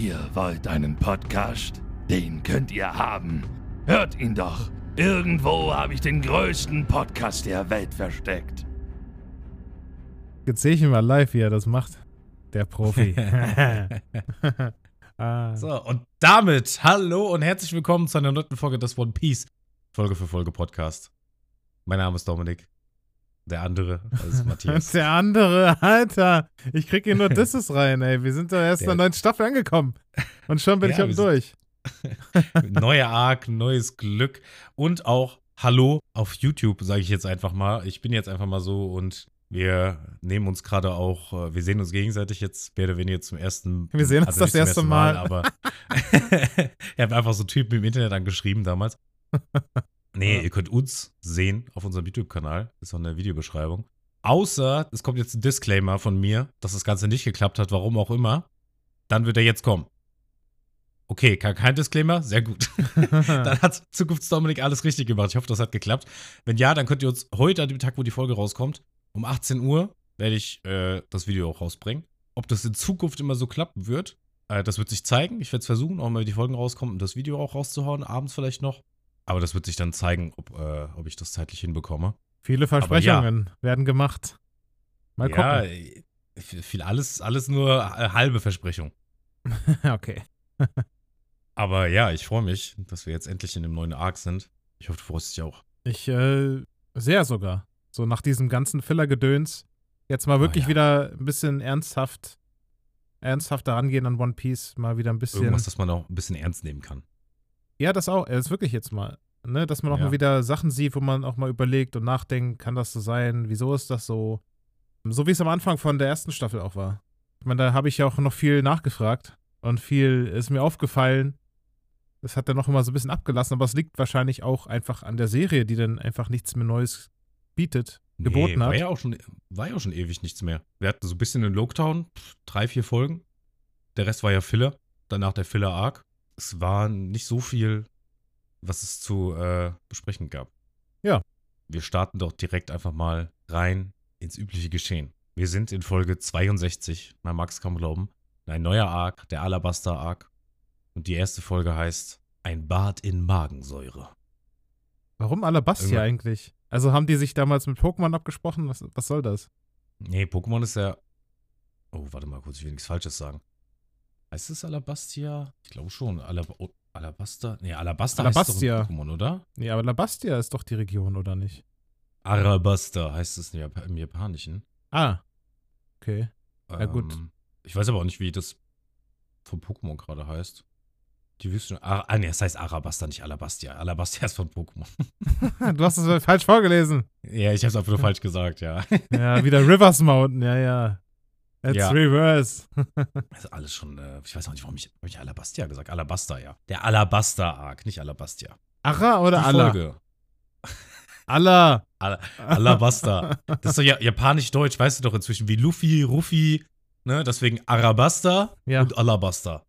Ihr wollt einen Podcast? Den könnt ihr haben. Hört ihn doch. Irgendwo habe ich den größten Podcast der Welt versteckt. Jetzt sehe ich ihn mal live, wie er das macht. Der Profi. ah. So, und damit hallo und herzlich willkommen zu einer neuen Folge des One Piece Folge für Folge Podcast. Mein Name ist Dominik. Der andere, das ist Matthias. Der andere, Alter. Ich krieg hier nur Disses rein, ey. Wir sind doch erst in der neuen Staffel angekommen. Und schon bin ja, ich auch durch. Neuer Arc, neues Glück und auch Hallo auf YouTube, sage ich jetzt einfach mal. Ich bin jetzt einfach mal so und wir nehmen uns gerade auch, äh, wir sehen uns gegenseitig jetzt mehr oder weniger zum ersten Wir sehen uns also das erste Mal. Mal. Aber ich habe einfach so Typen im Internet angeschrieben damals. Nee, ja. ihr könnt uns sehen auf unserem YouTube-Kanal. Ist auch in der Videobeschreibung. Außer, es kommt jetzt ein Disclaimer von mir, dass das Ganze nicht geklappt hat, warum auch immer. Dann wird er jetzt kommen. Okay, kein Disclaimer, sehr gut. dann hat Zukunftsdominik alles richtig gemacht. Ich hoffe, das hat geklappt. Wenn ja, dann könnt ihr uns heute an dem Tag, wo die Folge rauskommt, um 18 Uhr, werde ich äh, das Video auch rausbringen. Ob das in Zukunft immer so klappen wird, äh, das wird sich zeigen. Ich werde es versuchen, auch mal, wenn die Folgen rauskommen, das Video auch rauszuhauen, abends vielleicht noch. Aber das wird sich dann zeigen, ob, äh, ob ich das zeitlich hinbekomme. Viele Versprechungen ja. werden gemacht. Mal gucken. Ja, äh, viel, alles, alles nur äh, halbe Versprechung. okay. Aber ja, ich freue mich, dass wir jetzt endlich in dem neuen Arc sind. Ich hoffe, du freust dich auch. Ich, äh, sehr sogar. So nach diesem ganzen Filler-Gedöns. Jetzt mal wirklich oh, ja. wieder ein bisschen ernsthaft, ernsthaft rangehen an One Piece. Mal wieder ein bisschen. Irgendwas, das man auch ein bisschen ernst nehmen kann. Ja, das auch. Das ist wirklich jetzt mal. Ne, dass man auch ja. mal wieder Sachen sieht, wo man auch mal überlegt und nachdenkt, kann das so sein? Wieso ist das so? So wie es am Anfang von der ersten Staffel auch war. Ich meine, da habe ich ja auch noch viel nachgefragt und viel ist mir aufgefallen. Das hat dann noch immer so ein bisschen abgelassen, aber es liegt wahrscheinlich auch einfach an der Serie, die dann einfach nichts mehr Neues bietet, nee, geboten hat. War ja, auch schon, war ja auch schon ewig nichts mehr. Wir hatten so ein bisschen in Loketown, drei, vier Folgen. Der Rest war ja Filler. Danach der Filler-Arc es war nicht so viel, was es zu äh, besprechen gab. Ja. Wir starten doch direkt einfach mal rein ins übliche Geschehen. Wir sind in Folge 62, man mag es kaum glauben. Ein neuer Arc, der Alabaster Arc. Und die erste Folge heißt Ein Bad in Magensäure. Warum Alabastia eigentlich? Also haben die sich damals mit Pokémon abgesprochen? Was, was soll das? Nee, Pokémon ist ja. Oh, warte mal kurz, ich will nichts Falsches sagen. Heißt es Alabastia? Ich glaube schon. Alab oh, Alabasta? Nee, Alabasta Alabastia. heißt doch Pokémon, oder? Nee, aber Alabastia ist doch die Region, oder nicht? Arabasta heißt es im Japanischen. Ah. Okay. Ja, ähm, gut. Ich weiß aber auch nicht, wie das von Pokémon gerade heißt. Die Wüste. Ah, nee, es heißt Arabasta, nicht Alabastia. Alabastia ist von Pokémon. du hast es falsch vorgelesen. Ja, ich habe es einfach nur falsch gesagt, ja. ja, wieder Rivers Mountain, ja, ja. It's ja. reverse. das ist alles schon, äh, ich weiß auch nicht, warum ich, hab ich Alabastia gesagt Alabasta, ja. Der Alabasta-Arc, nicht Alabastia. Ara oder Die Allah? Folge. Allah. Al Alabasta. Das ist doch ja, japanisch-deutsch, weißt du doch inzwischen, wie Luffy, Ruffy, ne? Deswegen Arabasta ja. und Alabasta.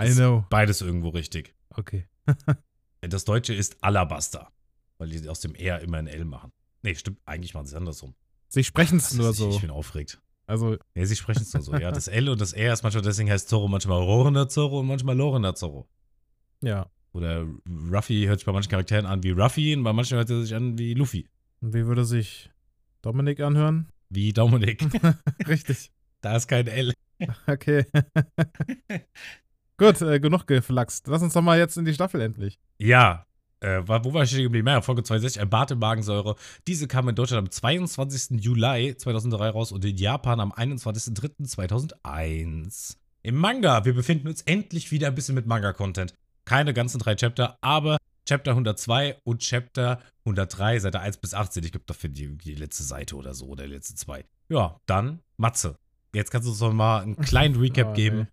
I know. Beides irgendwo richtig. Okay. das Deutsche ist Alabasta, weil die aus dem R immer ein L machen. Nee, stimmt, eigentlich machen sie es andersrum. Sie sprechen es nur so. Ich bin aufgeregt. Also. Ja, sie sprechen es nur so. Ja, das L und das R ist manchmal, deswegen heißt Zorro manchmal Rorender Zorro und manchmal Lorender Zorro. Ja. Oder Ruffy hört sich bei manchen Charakteren an wie Ruffy und bei manchen hört er sich an wie Luffy. Und wie würde sich Dominik anhören? Wie Dominik. Richtig. Da ist kein L. Okay. Gut, äh, genug geflaxt. Lass uns doch mal jetzt in die Staffel endlich. Ja, äh, wo war ich stehen geblieben? Ja, Folge 62, ein Bad in Magensäure. Diese kam in Deutschland am 22. Juli 2003 raus und in Japan am 21.03.2001. Im Manga, wir befinden uns endlich wieder ein bisschen mit Manga-Content. Keine ganzen drei Chapter, aber Chapter 102 und Chapter 103, Seite 1 bis 18. Ich glaube, dafür die, die letzte Seite oder so, oder die letzte zwei. Ja, dann Matze. Jetzt kannst du uns noch mal einen kleinen Recap oh, geben.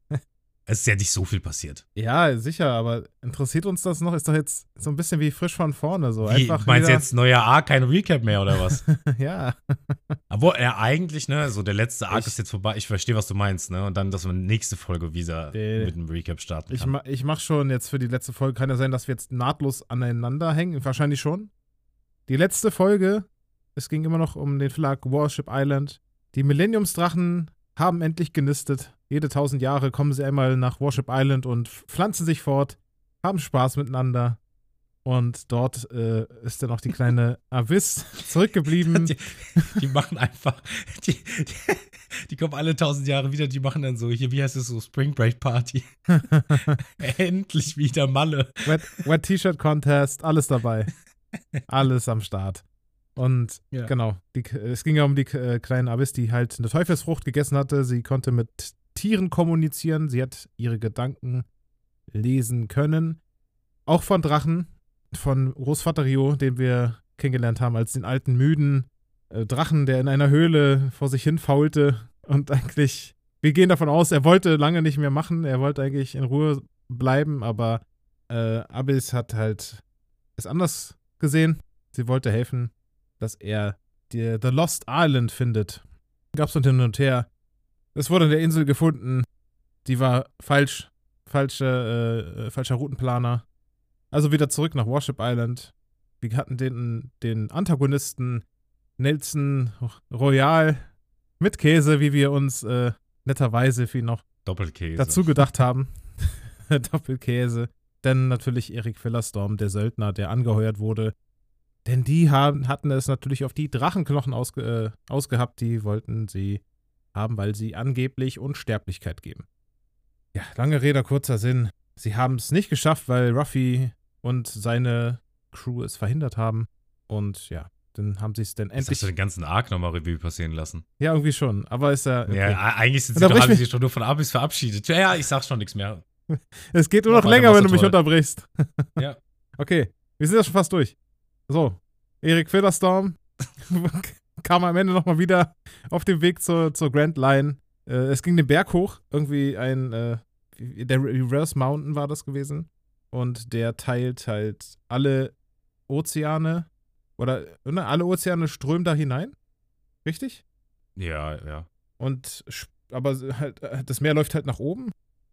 Es ist ja nicht so viel passiert. Ja, sicher, aber interessiert uns das noch? Ist doch jetzt so ein bisschen wie frisch von vorne. So. Wie, Einfach meinst du jetzt neuer Arc, kein Recap mehr oder was? ja. Aber er eigentlich, ne, so der letzte Arc ich, ist jetzt vorbei. Ich verstehe, was du meinst, ne? Und dann, dass wir nächste Folge wieder nee, mit einem Recap starten ich, ma, ich mach schon jetzt für die letzte Folge, kann ja sein, dass wir jetzt nahtlos aneinander hängen. Wahrscheinlich schon. Die letzte Folge, es ging immer noch um den Verlag Warship Island. Die Millenniumsdrachen haben endlich genistet. Jede tausend Jahre kommen sie einmal nach Worship Island und pflanzen sich fort, haben Spaß miteinander. Und dort äh, ist dann auch die kleine Abyss zurückgeblieben. Die, die, machen einfach, die, die, die, kommen alle tausend Jahre wieder, die machen dann so, hier, wie heißt es so, Spring Break Party. Endlich wieder Malle. Wet, Wet T-Shirt Contest, alles dabei. Alles am Start. Und ja. genau, die, es ging ja um die äh, kleine Abyss, die halt eine Teufelsfrucht gegessen hatte. Sie konnte mit Tieren kommunizieren. Sie hat ihre Gedanken lesen können. Auch von Drachen von Großvater Rio, den wir kennengelernt haben, als den alten, müden äh, Drachen, der in einer Höhle vor sich hin faulte und eigentlich, wir gehen davon aus, er wollte lange nicht mehr machen, er wollte eigentlich in Ruhe bleiben, aber äh, Abyss hat halt es anders gesehen. Sie wollte helfen, dass er die, The Lost Island findet. Gab es hin und her. Es wurde in der Insel gefunden. Die war falsch. Falsche, äh, falscher Routenplaner. Also wieder zurück nach Worship Island. Wir hatten den, den Antagonisten Nelson Royal mit Käse, wie wir uns äh, netterweise viel noch Doppelkäse. dazu gedacht haben. Doppelkäse. Denn natürlich Erik Fillerstorm, der Söldner, der angeheuert wurde. Denn die haben, hatten es natürlich auf die Drachenknochen ausge, äh, ausgehabt. Die wollten sie haben, weil sie angeblich Unsterblichkeit geben. Ja, lange Rede, kurzer Sinn. Sie haben es nicht geschafft, weil Ruffy und seine Crew es verhindert haben. Und ja, dann haben sie es dann endlich. Hast du den ganzen Arc nochmal Revue passieren lassen? Ja, irgendwie schon. Aber ist ja. Okay. Ja, eigentlich sind sie doch, haben sich schon nur von Abis verabschiedet. Ja, ja, ich sag schon nichts mehr. es geht nur noch länger, wenn du mich unterbrichst. ja. Okay, wir sind ja schon fast durch. So, Erik Fillerstorm kam am Ende nochmal wieder auf dem Weg zur, zur Grand Line. Äh, es ging den Berg hoch, irgendwie ein, äh, der Reverse Mountain war das gewesen und der teilt halt alle Ozeane oder ne, alle Ozeane strömen da hinein. Richtig? Ja, ja. Und aber halt, äh, das Meer läuft halt nach oben.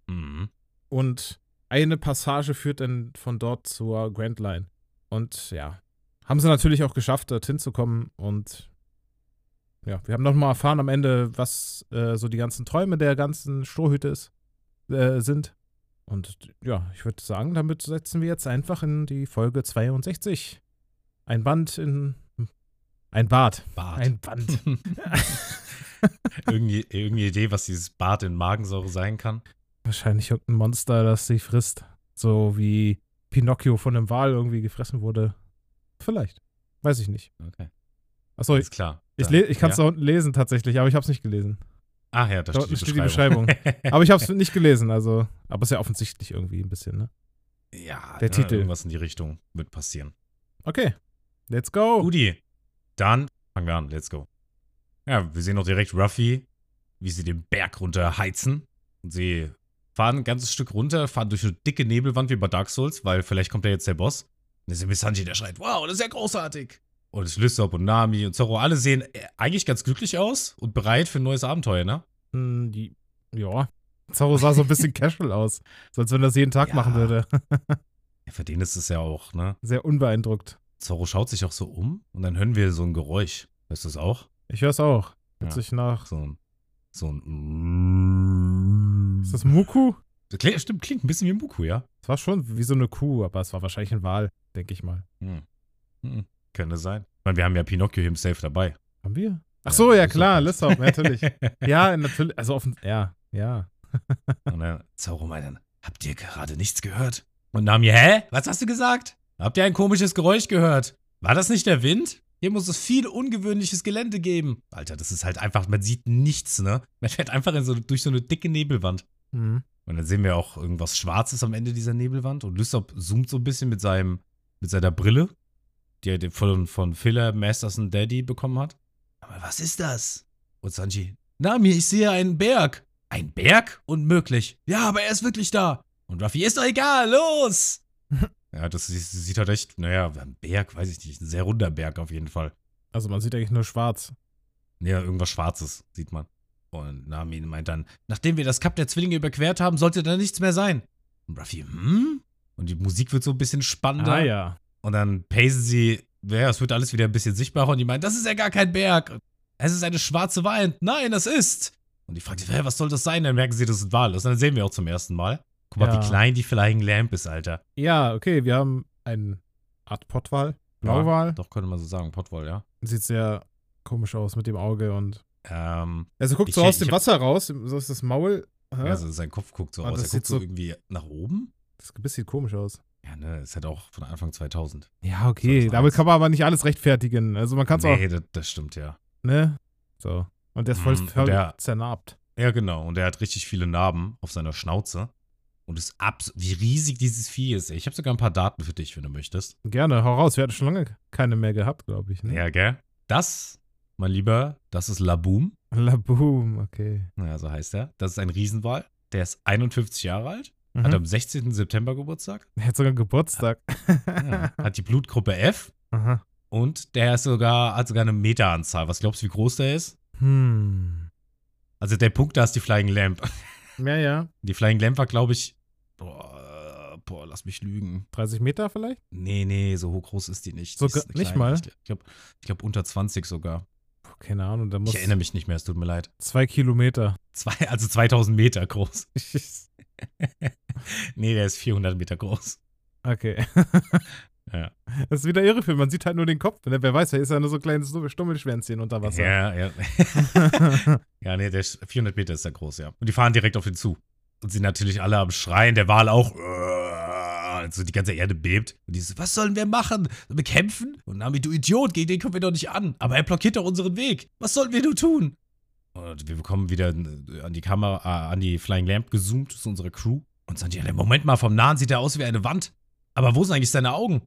Mhm. Und eine Passage führt dann von dort zur Grand Line. Und ja, haben sie natürlich auch geschafft, dorthin zu kommen. Und ja, wir haben nochmal erfahren am Ende, was äh, so die ganzen Träume der ganzen Strohhüte ist, äh, sind. Und ja, ich würde sagen, damit setzen wir jetzt einfach in die Folge 62. Ein Band in. Ein Bad. Bad. Ein Band. irgendwie, irgendeine Idee, was dieses Bad in Magensäure sein kann? Wahrscheinlich irgendein Monster, das sie frisst. So wie Pinocchio von einem Wal irgendwie gefressen wurde. Vielleicht. Weiß ich nicht. Okay. Achso, ist klar. Ich, ich kann es ja. da unten lesen tatsächlich, aber ich habe es nicht gelesen. Ach ja, da steht, steht die Beschreibung. aber ich habe es nicht gelesen, also. Aber es ist ja offensichtlich irgendwie ein bisschen, ne? Ja, der ne, Titel. Irgendwas in die Richtung wird passieren. Okay. Let's go. Udi. Dann fangen wir an. Let's go. Ja, wir sehen auch direkt Ruffy, wie sie den Berg runter heizen. Und sie fahren ein ganzes Stück runter, fahren durch eine dicke Nebelwand wie bei Dark Souls, weil vielleicht kommt ja jetzt der Boss. Und dann ist Missandei, der schreit, wow, das ist ja großartig. Und es Lysop und Nami und Zorro, alle sehen äh, eigentlich ganz glücklich aus und bereit für ein neues Abenteuer, ne? Hm, die, ja. Zorro sah so ein bisschen casual aus. So als wenn er das jeden Tag ja. machen würde. ja, für den ist es ja auch, ne? Sehr unbeeindruckt. Zorro schaut sich auch so um und dann hören wir so ein Geräusch. Hörst du es auch? Ich höre es auch. Hört ja. sich nach. So ein. So ein. Ist das Muku? Das klingt, stimmt, klingt ein bisschen wie ein Muku, ja? Es war schon wie so eine Kuh, aber es war wahrscheinlich ein Wal, denke ich mal. Hm. Hm. Könnte sein. Ich meine, wir haben ja Pinocchio himself dabei. Haben wir? Ach so, ja, ja klar, Lissop, natürlich. ja, natürlich. Also offen, ja, ja. Und dann Zorro meint habt ihr gerade nichts gehört? Und Nami, hä? Was hast du gesagt? Habt ihr ein komisches Geräusch gehört? War das nicht der Wind? Hier muss es viel ungewöhnliches Gelände geben. Alter, das ist halt einfach, man sieht nichts, ne? Man fährt einfach so, durch so eine dicke Nebelwand. Mhm. Und dann sehen wir auch irgendwas Schwarzes am Ende dieser Nebelwand. Und Lysop zoomt so ein bisschen mit seinem, mit seiner Brille die er von, von Filler Masterson Daddy bekommen hat. Aber was ist das? Und Sanji, Nami, ich sehe einen Berg. Ein Berg? Unmöglich. Ja, aber er ist wirklich da. Und Ruffy, ist doch egal, los! ja, das sieht halt echt, naja, ein Berg, weiß ich nicht, ein sehr runder Berg auf jeden Fall. Also man sieht eigentlich nur schwarz. Ja, irgendwas Schwarzes sieht man. Und Nami meint dann, nachdem wir das Kap der Zwillinge überquert haben, sollte da nichts mehr sein. Und Ruffy, hm? Und die Musik wird so ein bisschen spannender. Ah ja. Und dann pacen sie, ja, es wird alles wieder ein bisschen sichtbarer und die meinen, das ist ja gar kein Berg. Es ist eine schwarze Wand. Nein, das ist. Und die fragt sich, was soll das sein? Dann merken sie, Wal ist. Und dann sehen wir auch zum ersten Mal. Guck mal, Ja. wie klein die Flying Lamp ist, Alter. Ja, okay, wir haben eine Art Pottwal. Blauwal. Ja, doch, könnte man so sagen. Pottwal, ja. Sieht sehr komisch aus mit dem Auge und. Ähm, Also guckt Ich- so aus ich dem Wasser raus, so ist das Maul. Hä? also sein Kopf guckt so Ah, aus. das Er sieht guckt so so- irgendwie nach oben. Das sieht komisch aus. Ja, ne, ist halt auch von Anfang 2000. Ja, okay. Damit kann man aber nicht alles rechtfertigen. Also man kann es nee, das, das stimmt, ja. auch, ne? So. Und der ist voll, Mm, voll der- zernarbt. Ja, genau. Und er hat richtig viele Narben auf seiner Schnauze. Und ist abs wie riesig dieses Vieh ist. ey. Ich habe sogar ein paar Daten für dich, wenn du möchtest. Gerne, hau raus. Wir hatten schon lange keine mehr gehabt, glaube ich. Ne? Ja, gell? Das, mein Lieber, das ist Laboom. Laboom, okay. Ja, so heißt er. Das ist ein Riesenwal. Der ist 51 Jahre alt. Mhm. Hat am 16. September Geburtstag. Er hat sogar Geburtstag. Ja, hat die Blutgruppe F. Aha. Und der ist sogar, hat sogar eine Meteranzahl. Was glaubst du, wie groß der ist? Hm. Also der Punkt, da ist die Flying Lamp. Ja, ja. Die Flying Lamp war, glaube ich, boah, boah, lass mich lügen. 30 Meter vielleicht? Nee, nee, so hoch groß ist die nicht. So die nicht klein. mal? Ich glaube, ich glaub, unter 20 sogar. Puh, keine Ahnung, da muss Ich erinnere mich nicht mehr, es tut mir leid. zwei Kilometer. Zwei, also 2000 Meter groß. nee, der ist 400 Meter groß. okay. Ja. Das ist wieder irreführend. Man sieht halt nur den Kopf. Ne? Wer weiß, da ist ja nur so ein kleines Stummelschwänzchen unter Wasser. Ja, ja. ja, nee, der ist 400 Meter ist der groß, ja. Und die fahren direkt auf ihn zu. Und sind natürlich alle am Schreien, der Wal auch. Also die ganze Erde bebt. Und die so, was sollen wir machen? Sollen wir kämpfen? Und Nami, du Idiot, gegen den kommen wir doch nicht an. Aber er blockiert doch unseren Weg. Was sollen wir nur tun? Und wir bekommen wieder an die Kamera, äh, an die Flying Lamp gezoomt, zu unserer Crew. Und sagen, ja, Moment mal, vom Nahen sieht er aus wie eine Wand. Aber wo sind eigentlich seine Augen?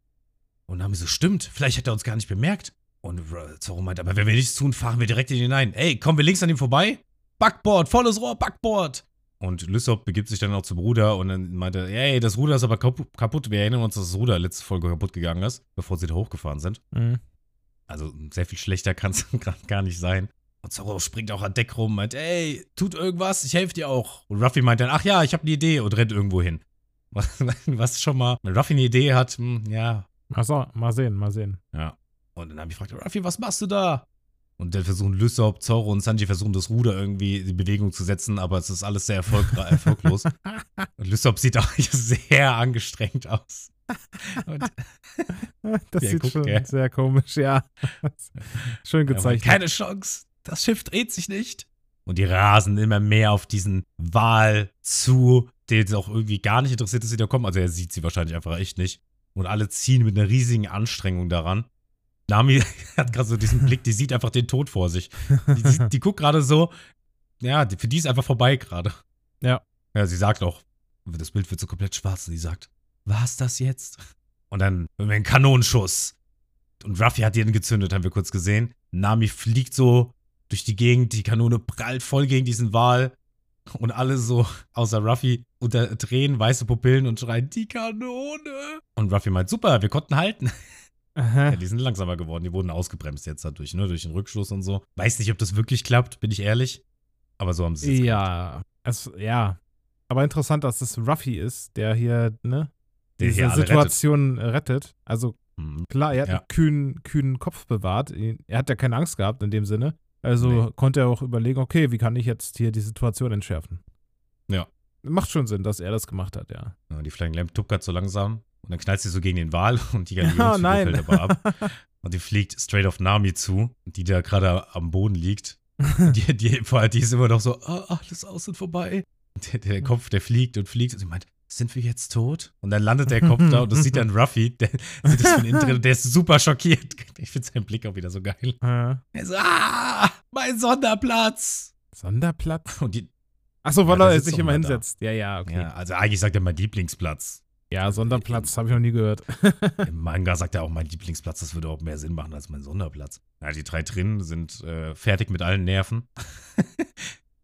Und Nami so, stimmt, vielleicht hat er uns gar nicht bemerkt. Und äh, Zorro meint, aber wenn wir nichts tun, fahren wir direkt in ihn hinein. Ey, kommen wir links an ihm vorbei? Backboard, volles Rohr, Backboard. Und Lysop begibt sich dann auch zum Ruder und dann meinte, ey, das Ruder ist aber kapu- kaputt. Wir erinnern uns, dass das Ruder letzte Folge kaputt gegangen ist, bevor sie da hochgefahren sind. Mhm. Also sehr viel schlechter kann es gar nicht sein. Und Zorro springt auch an Deck rum, meint, ey, tut irgendwas, ich helfe dir auch. Und Ruffy meint dann, ach ja, ich habe eine Idee und rennt irgendwo hin. Was, schon mal, wenn Ruffy eine Idee hat, hm, ja, Achso, mal sehen, mal sehen. ja. Und dann habe ich gefragt, Ruffy, was machst du da? Und dann versuchen Lysop, Zorro und Sanji versuchen das Ruder irgendwie in Bewegung zu setzen, aber es ist alles sehr erfolglos. und Lysop sieht auch sehr angestrengt aus. Und Das sieht guck, schon gell? sehr komisch, ja. Schön gezeichnet. keine Chance, das Schiff dreht sich nicht. Und die rasen immer mehr auf diesen Wal zu, der jetzt auch irgendwie gar nicht interessiert ist, sie da kommen. Also er sieht sie wahrscheinlich einfach echt nicht. Und alle ziehen mit einer riesigen Anstrengung daran. Nami hat gerade so diesen Blick, die sieht einfach den Tod vor sich. Die, die, die guckt gerade so, ja, die- für die ist einfach vorbei gerade. Ja. Ja, sie sagt auch, das Bild wird so komplett schwarz und sie sagt, war's das jetzt? Und dann hören wir einen Kanonenschuss. Und Ruffy hat den gezündet, haben wir kurz gesehen. Nami fliegt so durch die Gegend, die Kanone prallt voll gegen diesen Wal. Und alle so, außer Ruffy, unter Tränen, weiße Pupillen und schreien, die Kanone. Und Ruffy meint, super, wir konnten halten. Aha. Ja, die sind langsamer geworden. Die wurden ausgebremst jetzt dadurch, ne? Durch den Rückschluss und so. Weiß nicht, ob das wirklich klappt, bin ich ehrlich. Aber so haben sie es. Ja, es, ja. Aber interessant, dass es Ruffy ist, der hier, ne, Der diese hier Situation rettet. Also Mhm. klar, er hat Ja. einen kühnen, kühnen Kopf bewahrt. Er hat ja keine Angst gehabt in dem Sinne. Also Nee. konnte er auch überlegen, okay, wie kann ich jetzt hier die Situation entschärfen? Ja. Macht schon Sinn, dass er das gemacht hat, ja. Ja, die Flying Lamp tuckert so langsam und dann knallt sie so gegen den Wal und die Galionsfigur Ja, fällt aber ab. Und die fliegt straight auf Nami zu, die da gerade am Boden liegt. Die, die, die ist immer noch so, ah, alles aus und vorbei. Der, der Kopf, der fliegt und fliegt und sie meint, sind wir jetzt tot? Und dann landet der Kopf da und das sieht dann Ruffy, der sieht das von innen drin und der ist super schockiert. Ich finde seinen Blick auch wieder so geil. Äh, Er so, ah, mein Sonderplatz. Sonderplatz? Und die, Achso, weil Ja, er sich immer da. hinsetzt. Ja, ja, okay. ja, Ja, also eigentlich sagt er mein Lieblingsplatz. Sonderplatz habe ich noch nie gehört. Im Manga sagt er auch mein Lieblingsplatz, das würde auch mehr Sinn machen als mein Sonderplatz. Ja, die drei drinnen sind äh, fertig mit allen Nerven.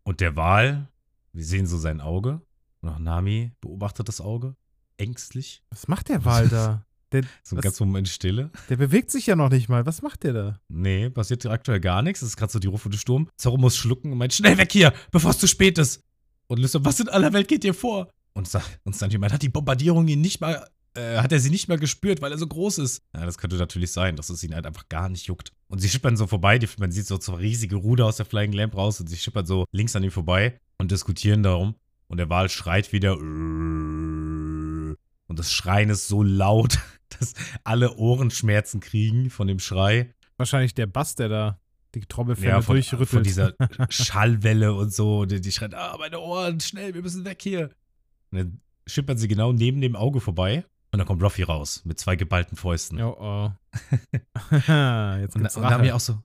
Und der Wal, wir sehen so sein Auge. Und auch Nami beobachtet das Auge. Ängstlich. Was macht der Wal da? Der, So ein ganz Moment Stille. der bewegt sich ja noch nicht mal. Was macht der da? Nee, passiert aktuell gar nichts. Das ist gerade so die rufende Sturm. Zorro muss schlucken und meint, schnell weg hier, bevor es zu spät ist. Und Lysop, was in aller Welt geht dir vor? Und, und Sanji meint, hat die Bombardierung ihn nicht mal äh, hat er sie nicht mehr gespürt, weil er so groß ist. Ja, das könnte natürlich sein, dass es ihn halt einfach gar nicht juckt. Und sie schippern so vorbei, die, man sieht so zwei riesige Ruder aus der Flying Lamp raus und sie schippern so links an ihm vorbei und diskutieren darum. Und der Wal schreit wieder. Und das Schreien ist so laut, dass alle Ohrenschmerzen kriegen von dem Schrei. Wahrscheinlich der Bass, der da die Trommelfälle Ja, von, durchrüttelt. von dieser Schallwelle und so. Die, die schreien, ah, meine Ohren, schnell, wir müssen weg hier. Und dann schippern sie genau neben dem Auge vorbei. Und dann kommt Ruffy raus mit zwei geballten Fäusten. Oh, oh. Jetzt Und, und dann haben wir auch so,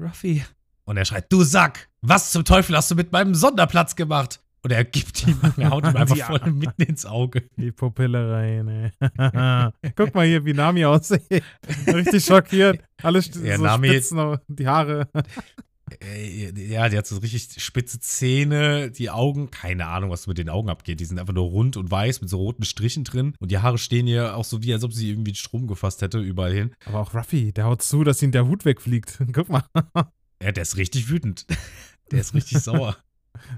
Ruffy. Und er schreit, du Sack, was zum Teufel hast du mit meinem Sonderplatz gemacht? Und er gibt ihm, er haut ihm einfach voll mitten ins Auge. Die Pupille rein, ey. Guck mal hier, wie Nami aussieht. Richtig schockiert. Alles Ja, so Nami- Spitzen, die Haare. Ja, die hat so richtig spitze Zähne, die Augen, keine Ahnung, was mit den Augen abgeht. Die sind einfach nur rund und weiß mit so roten Strichen drin. Und die Haare stehen ihr auch so wie, als ob sie irgendwie Strom gefasst hätte, überall hin. Aber auch Ruffy, der haut zu, dass ihm der Hut wegfliegt. Guck mal. Ja, der ist richtig wütend. Der ist richtig sauer.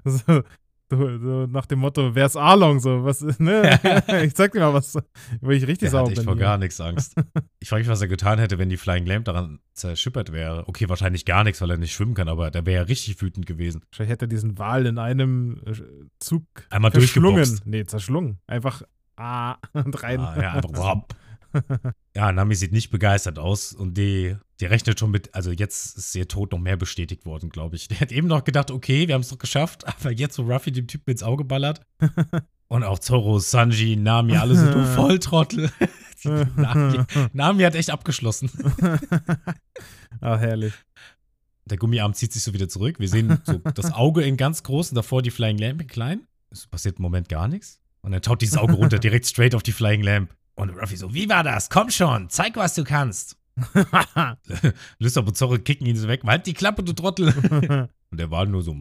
So, so, nach dem Motto, wer ist Arlong? So, was, ne? ich zeig dir mal was, wo ich richtig sauer bin. vor hier. gar nichts Angst. Ich frage mich, was er getan hätte, wenn die Flying Lamp daran zerschippert wäre. Okay, wahrscheinlich gar nichts, weil er nicht schwimmen kann, aber der wäre ja richtig wütend gewesen. Wahrscheinlich hätte er diesen Wal in einem äh, Zug Einmal verschlungen. Nee, zerschlungen. Einfach ah, und rein. Ah, ja, einfach. Ja, Nami sieht nicht begeistert aus und die, die rechnet schon mit, also jetzt ist ihr Tod noch mehr bestätigt worden, glaube ich. Der hat eben noch gedacht, okay, wir haben es doch geschafft, aber jetzt, wo Ruffy dem Typen ins Auge ballert und auch Zoro, Sanji, Nami, alle so, du Volltrottel. Nami, Nami hat echt abgeschlossen. ah, herrlich. Der Gummiarm zieht sich so wieder zurück. Wir sehen so das Auge in ganz groß und davor die Flying Lamp in klein. Es passiert im Moment gar nichts. Und dann schaut dieses Auge runter, direkt straight auf die Flying Lamp. Und Ruffy so, wie war das? Komm schon, zeig, was du kannst. Lysop und Zorro kicken ihn so weg. Halt die Klappe, du Trottel. Und der Wal nur so.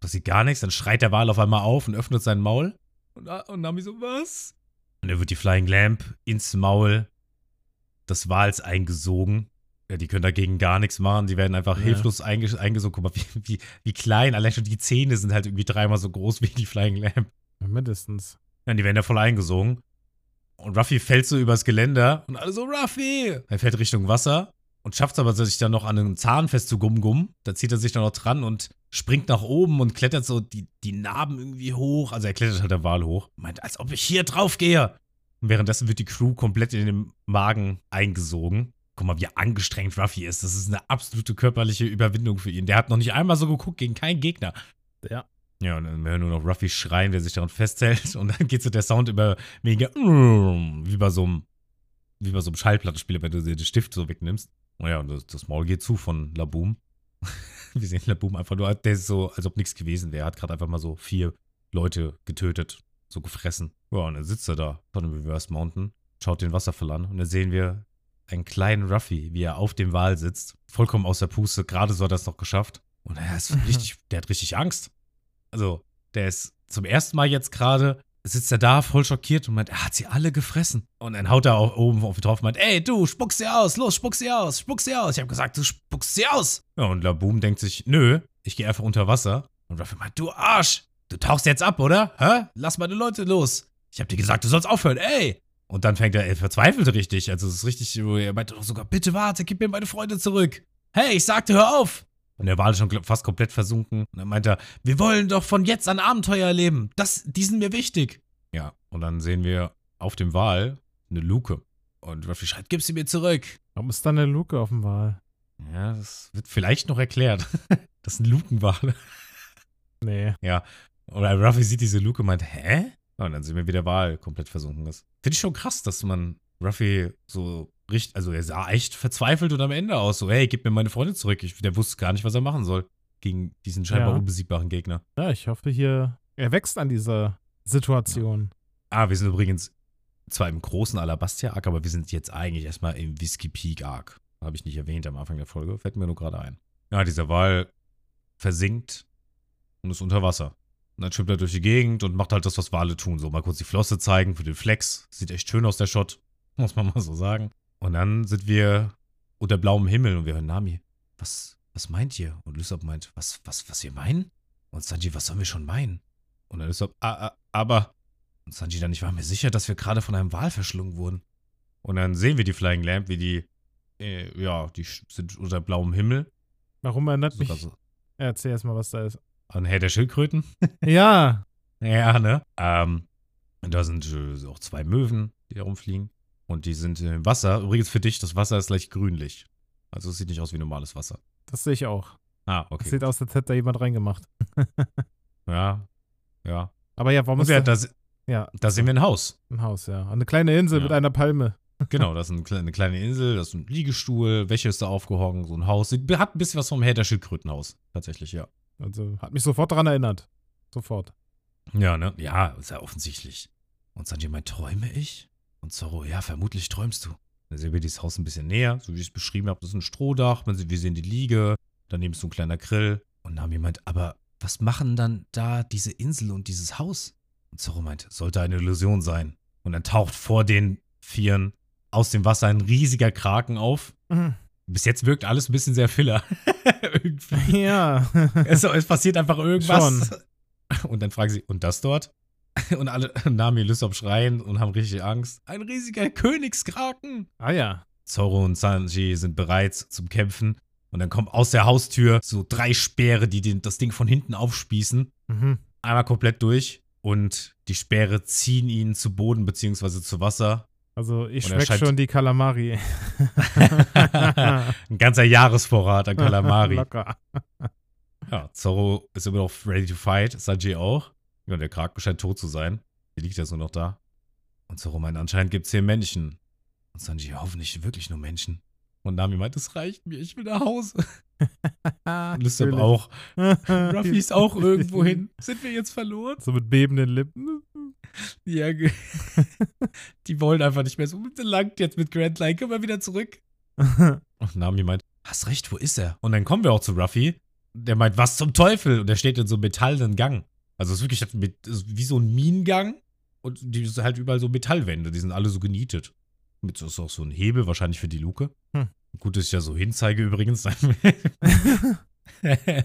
Passiert gar nichts. Dann schreit der Wal auf einmal auf und öffnet sein Maul. Und, und Nami so, was? Und dann wird die Flying Lamp ins Maul des Wals eingesogen. Ja, die können dagegen gar nichts machen. Die werden einfach Ja. hilflos einges eingesogen. Guck mal, wie, wie, wie klein. Allein schon die Zähne sind halt irgendwie dreimal so groß wie die Flying Lamp. Mindestens. Ja, die werden ja voll eingesogen. Und Ruffy fällt so übers Geländer und alle so, Ruffy! Er fällt Richtung Wasser und schafft es aber, sich dann noch an einen Zahn festzugummen. Da zieht er sich dann noch dran und springt nach oben und klettert so die, die Narben irgendwie hoch. Also er klettert halt der Wal hoch. Meint, als ob ich hier drauf gehe. Und währenddessen wird die Crew komplett in den Magen eingesogen. Guck mal, wie angestrengt Ruffy ist. Das ist eine absolute körperliche Überwindung für ihn. Der hat noch nicht einmal so geguckt gegen keinen Gegner. Ja. Ja, und dann hören wir nur noch Ruffy schreien, der sich daran festhält. Und dann geht so der Sound über mega wie bei so einem, wie bei so einem Schallplattenspieler, wenn du dir den Stift so wegnimmst. Naja, und das, das Maul geht zu von Laboom. wir sehen Laboom einfach nur, der ist so, als ob nichts gewesen wäre. Er hat gerade einfach mal so vier Leute getötet, so gefressen. Ja, und dann sitzt er da von dem Reverse Mountain, schaut den Wasserfall an. Und dann sehen wir einen kleinen Ruffy, wie er auf dem Wal sitzt. Vollkommen aus der Puste. Gerade so hat er es noch geschafft. Und er ist richtig, der hat richtig Angst. Also, der ist zum ersten Mal jetzt gerade, sitzt er da voll schockiert und meint, er hat sie alle gefressen. Und dann haut er auch oben auf ihn drauf und meint, ey, du, spuck sie aus, los, spuck sie aus, spuck sie aus. Ich habe gesagt, du spuckst sie aus. Ja, und Laboom denkt sich, nö, ich gehe einfach unter Wasser. Und Ruffy meint, du Arsch, du tauchst jetzt ab, oder? Hä? Lass meine Leute los. Ich habe dir gesagt, du sollst aufhören, ey. Und dann fängt er, er verzweifelt richtig. Also es ist richtig, er meinte doch sogar, bitte warte, gib mir meine Freunde zurück. Hey, ich sagte, hör auf. Und er war schon gl- fast komplett versunken. Und dann meinte er, wir wollen doch von jetzt an Abenteuer erleben. Das, die sind mir wichtig. Ja, und dann sehen wir auf dem Wal eine Luke. Und Ruffy schreit, gib sie mir zurück. Warum ist da eine Luke auf dem Wal? Ja, das wird vielleicht noch erklärt. das sind Lukenwale. Nee. Oder Ruffy sieht diese Luke und meint, hä? Und dann sehen wir, wie der Wal komplett versunken ist. Finde ich schon krass, dass man Ruffy so richtig, also er sah echt verzweifelt und am Ende aus. So, hey, gib mir meine Freunde zurück. Ich, der wusste gar nicht, was er machen soll. Gegen diesen scheinbar Ja. unbesiegbaren Gegner. Ja, ich hoffe hier, er wächst an dieser Situation. Ah, wir sind übrigens zwar im großen Alabastia-Arc, aber wir sind jetzt eigentlich erstmal im Whiskey Peak-Arc. Habe ich nicht erwähnt am Anfang der Folge. Fällt mir nur gerade ein. Ja, dieser Wal versinkt und ist unter Wasser. Und dann schwimmt er durch die Gegend und macht halt das, was Wale tun. So mal kurz die Flosse zeigen für den Flex. Sieht echt schön aus, der Shot. Muss man mal so sagen. Und dann sind wir unter blauem Himmel und wir hören Nami. Was, was meint ihr? Und Lysop meint, was, was, was wir meinen? Und Sanji, was sollen wir schon meinen? Und dann Lysop, ah, ah, aber. Und Sanji dann, ich war mir sicher, dass wir gerade von einem Wal verschlungen wurden. Und dann sehen wir die Flying Lamp, wie die, äh, ja, die sind unter blauem Himmel. Warum erinnert Sogar mich. so Erzähl erst mal, was da ist. an Herr der Schildkröten. Ja. Ja, ne? Ähm, und da sind äh, auch zwei Möwen, die rumfliegen. Und die sind im Wasser. Übrigens für dich, das Wasser ist leicht grünlich. Also es sieht nicht aus wie normales Wasser. Das sehe ich auch. Ah, Das okay. sieht aus, als hätte da jemand reingemacht. Ja, ja. Aber ja, warum ist ja, das da, ja, da sehen wir ein Haus. ein Haus, ja. Eine kleine Insel Ja. mit einer Palme. Genau, das ist eine kleine Insel, das ist ein Liegestuhl, Wäsche ist da aufgehangen, so ein Haus. Hat ein bisschen was vom Herr der Schildkrötenhaus. Tatsächlich, ja. Also hat mich sofort daran erinnert. Sofort. Ja, ne? Ja, ist ja offensichtlich. Und Sanji meint, träume ich? Und Zorro, ja, vermutlich träumst du. Dann sehen wir dieses Haus ein bisschen näher, so wie ich es beschrieben habe. Das ist ein Strohdach, man sieht, wir sehen die Liege, daneben ist so ein kleiner Grill. Und Nami meint, aber was machen dann da diese Insel und dieses Haus? Und Zorro meint, sollte eine Illusion sein. Und dann taucht vor den Vieren aus dem Wasser ein riesiger Kraken auf. Bis jetzt wirkt alles ein bisschen sehr Filler. Irgendwie. ja. Es, es passiert einfach irgendwas. Und dann fragen sie, und das dort? Und alle Nami und Lysop schreien und haben richtig Angst. Ein riesiger Königskraken! ah ja. Zoro und Sanji sind bereit zum Kämpfen. Und dann kommen aus der Haustür so drei Speere, die den, das Ding von hinten aufspießen. Mhm. Einmal komplett durch. Und die Speere ziehen ihn zu Boden beziehungsweise zu Wasser. Also ich Und schmeck scheint- schon die Kalamari. Ein ganzer Jahresvorrat an Kalamari. Locker. Ja, Zorro ist immer noch ready to fight, Sanji auch. Ja, der Kraken scheint tot zu sein. Der liegt jetzt nur noch da. Und Zorro meint, anscheinend gibt es hier Menschen. Und Sanji, hoffentlich wirklich nur Menschen. Und Nami meint, es reicht mir, ich will nach Hause. Und Natürlich. auch. Ruffy ist auch irgendwo hin. Sind wir jetzt verloren? So mit bebenden Lippen. Ja, die wollen einfach nicht mehr so langt jetzt mit Grand Line. Können wir wieder zurück? Und Nami meint, hast recht, wo ist er? Und dann kommen wir auch zu Ruffy. Der meint, was zum Teufel? Und der steht in so einem metallenen Gang. Also es ist wirklich mit, ist wie so ein Minengang. Und die sind halt überall so Metallwände. Die sind alle so genietet. Mit so ist auch so ein Hebel, wahrscheinlich für die Luke. Hm. Gut, dass ich ja so hinzeige übrigens.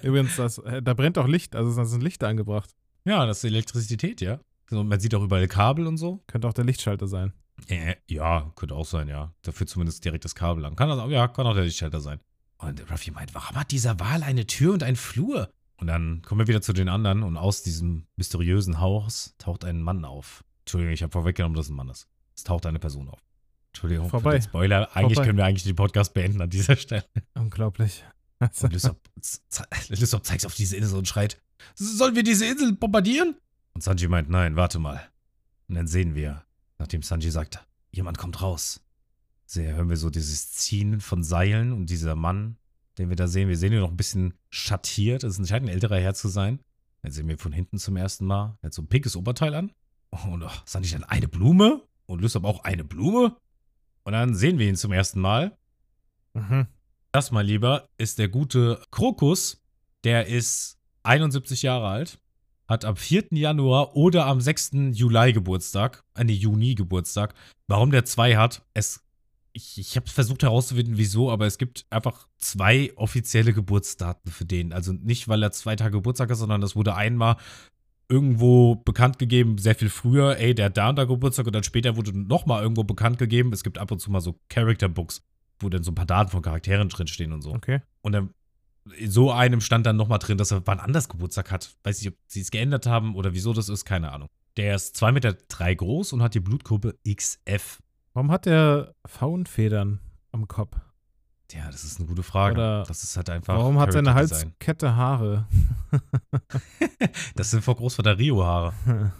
Übrigens, das, äh, da brennt auch Licht. Also da sind Lichter angebracht. ja, das ist Elektrizität, ja. Man sieht auch überall Kabel und so. Könnte auch der Lichtschalter sein. Äh, ja, könnte auch sein, ja. Dafür zumindest direkt das Kabel lang. Kann das, ja, kann auch der Lichtschalter sein. Und Ruffy meint, warum hat dieser Wal eine Tür und einen Flur? Und dann kommen wir wieder zu den anderen und aus diesem mysteriösen Haus taucht ein Mann auf. Entschuldigung, ich habe vorweggenommen, dass es ein Mann ist. Es taucht eine Person auf. Entschuldigung Vorbei. für den Spoiler. Eigentlich Vorbei. können wir eigentlich den Podcast beenden an dieser Stelle. Unglaublich. Und Lysop zeigt auf diese Insel und schreit, sollen wir diese Insel bombardieren? Und Sanji meint, nein, warte mal. Und dann sehen wir, nachdem Sanji sagt, jemand kommt raus. Sehr hören wir so dieses Ziehen von Seilen und dieser Mann, den wir da sehen, wir sehen ihn noch ein bisschen schattiert. Es scheint ein älterer Herr zu sein. Dann sehen wir von hinten zum ersten Mal. Er hat so ein pinkes Oberteil an. Und oh, Sanji dann eine Blume. Und Lysop auch eine Blume. Und dann sehen wir ihn zum ersten Mal. Mhm. Das mal lieber ist der gute Krokus. Der ist 71 Jahre alt, hat am 4. Januar oder am 6. Juli Geburtstag, äh, nee, Juni Geburtstag. Warum der zwei hat, es, ich, ich habe versucht herauszufinden, wieso, aber es gibt einfach zwei offizielle Geburtsdaten für den. Also nicht, weil er zwei Tage Geburtstag hat, sondern das wurde einmal irgendwo bekannt gegeben, sehr viel früher, ey, der hat da und da Geburtstag und dann später wurde nochmal irgendwo bekannt gegeben. Es gibt ab und zu mal so Character Books, wo dann so ein paar Daten von Charakteren drinstehen und so. Okay. Und dann in so einem stand dann nochmal drin, dass er wann anders Geburtstag hat. Weiß nicht, ob sie es geändert haben oder wieso das ist, keine Ahnung. Der ist 2,3 Meter drei groß und hat die Blutgruppe XF. Warum hat der Faunfedern am Kopf? Ja, das ist eine gute Frage. Oder das ist halt einfach. Warum hat seine. Halskette Haare? Das sind vor Großvater Rio-Haare.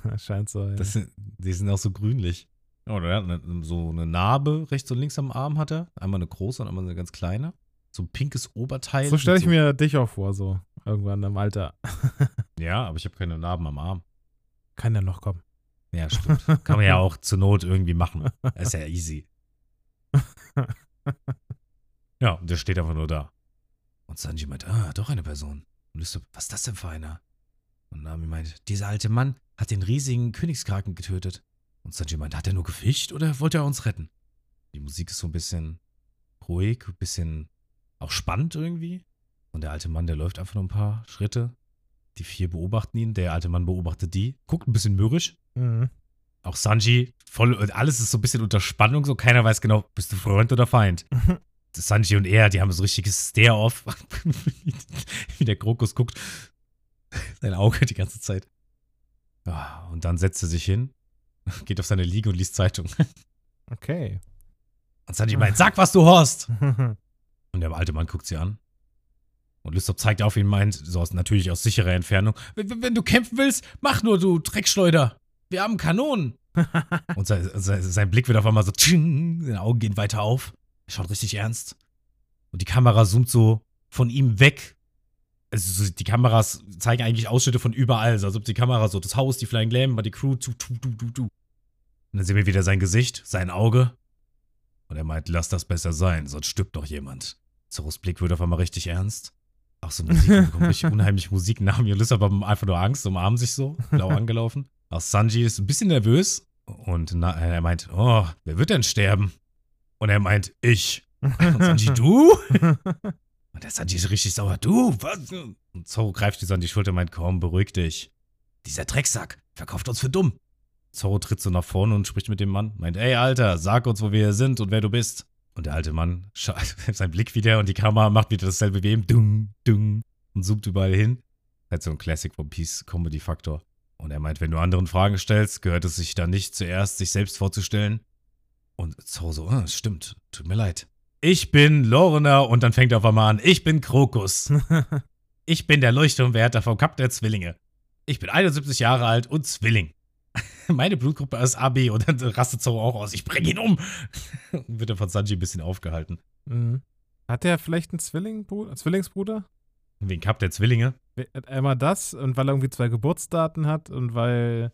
Scheint so. Ja. Das sind, die sind auch so grünlich. Oder er hat so eine Narbe rechts und links am Arm hat er. Einmal eine große und einmal eine ganz kleine. So ein pinkes Oberteil. so stelle ich mir dich auch vor, so irgendwann im Alter. Ja, aber ich habe keine Narben am Arm. Kann ja noch kommen. Ja, stimmt. Kann man ja auch zur Not irgendwie machen. Ist ja easy. Ja, und der steht einfach nur da. Und Sanji meint, ah, doch eine Person. Und ich so, was ist das denn für einer? Und Nami meint, dieser alte Mann hat den riesigen Königskraken getötet. Und Sanji meint, hat er nur gefischt oder wollte er uns retten? Die Musik ist so ein bisschen ruhig, ein bisschen auch spannend irgendwie. Und der alte Mann, der läuft einfach nur ein paar Schritte. Die vier beobachten ihn, der alte Mann beobachtet die, guckt ein bisschen mürrisch. Mhm. Auch Sanji, voll, alles ist so ein bisschen unter Spannung, so keiner weiß genau, bist du Freund oder Feind. Sanji und er, die haben so richtiges Stare-off, wie der Krokus guckt. Sein Auge die ganze Zeit. Ja, und dann setzt er sich hin, geht auf seine Liege und liest Zeitung. Okay. Und Sanji meint, sag, was du hast. Und der alte Mann guckt sie an. Und Lysop zeigt auf ihn, meint, so aus, natürlich aus sicherer Entfernung, wenn, wenn, du kämpfen willst, mach nur, du Dreckschleuder. Wir haben Kanonen. und sein, sein, Blick wird auf einmal so, tsching, seine Augen gehen weiter auf. Er schaut richtig ernst. Und die Kamera zoomt so von ihm weg. Also die Kameras zeigen eigentlich Ausschnitte von überall. Also als ob die Kamera so, das Haus, die Flying Lamb, die Crew, tu, tu, tu, tu, tu. Und dann sehen wir wieder sein Gesicht, sein Auge. Und er meint, lass das besser sein, sonst stirbt doch jemand. Zoros Blick wird auf einmal richtig ernst. Auch so Musik, richtig unheimlich Musiknamen. Julissa hat einfach nur Angst, umarmen sich so, blau angelaufen. Auch Sanji ist ein bisschen nervös und na, er meint, oh, wer wird denn sterben? Und er meint, ich. Und Sanji, du? Und der Sanji ist richtig sauer, du, was? Und Zoro greift die so an die Schulter und meint, komm, beruhig dich. Dieser Drecksack verkauft uns für dumm. Zorro tritt so nach vorne und spricht mit dem Mann, meint, ey, Alter, sag uns, wo wir hier sind und wer du bist. Und der alte Mann schaut sein Blick wieder und die Kamera macht wieder dasselbe wie eben, dung, dung, und zoomt überall hin. Hat so ein Classic One Piece Comedy Faktor. Und er meint, wenn du anderen Fragen stellst, gehört es sich dann nicht zuerst, sich selbst vorzustellen. Und Zorro so, oh, stimmt, tut mir leid. Ich bin Lorna und dann fängt er auf einmal an, ich bin Krokus. ich bin der Leuchtturmwärter vom Kap der Zwillinge. Ich bin 71 Jahre alt und Zwilling. meine Blutgruppe ist AB und dann rastet Zoro auch aus. Ich bringe ihn um. wird dann von Sanji ein bisschen aufgehalten. Mhm. Hat der vielleicht einen Zwilling, Zwillingsbruder? Wegen Cup der Zwillinge? Einmal das und weil er irgendwie zwei Geburtsdaten hat und weil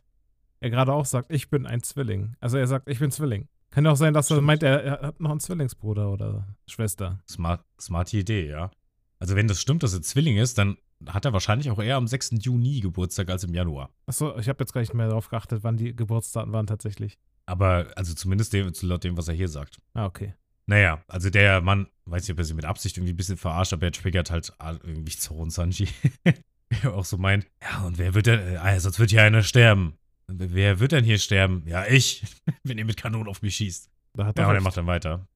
er gerade auch sagt, ich bin ein Zwilling. Also er sagt, ich bin Zwilling. Kann ja auch sein, dass Stimmt. er meint, er, er, hat noch einen Zwillingsbruder oder Schwester. Smart, smarte Idee, ja. Also wenn das stimmt, dass er Zwilling ist, dann hat er wahrscheinlich auch eher am 6. Juni Geburtstag als im Januar. Achso, ich habe jetzt gar nicht mehr darauf geachtet, wann die Geburtsdaten waren tatsächlich. Aber, also zumindest dem, laut dem, was er hier sagt. Ah, okay. Naja, also der Mann, weiß nicht, ob er sie mit Absicht irgendwie ein bisschen verarscht, aber er triggert halt irgendwie Zoro und Sanji. er auch so meint, ja, und wer wird denn, äh, sonst wird hier einer sterben. Wer wird denn hier sterben? Ja, ich, wenn ihr mit Kanonen auf mich schießt. Da hat er ja, und er macht dann weiter.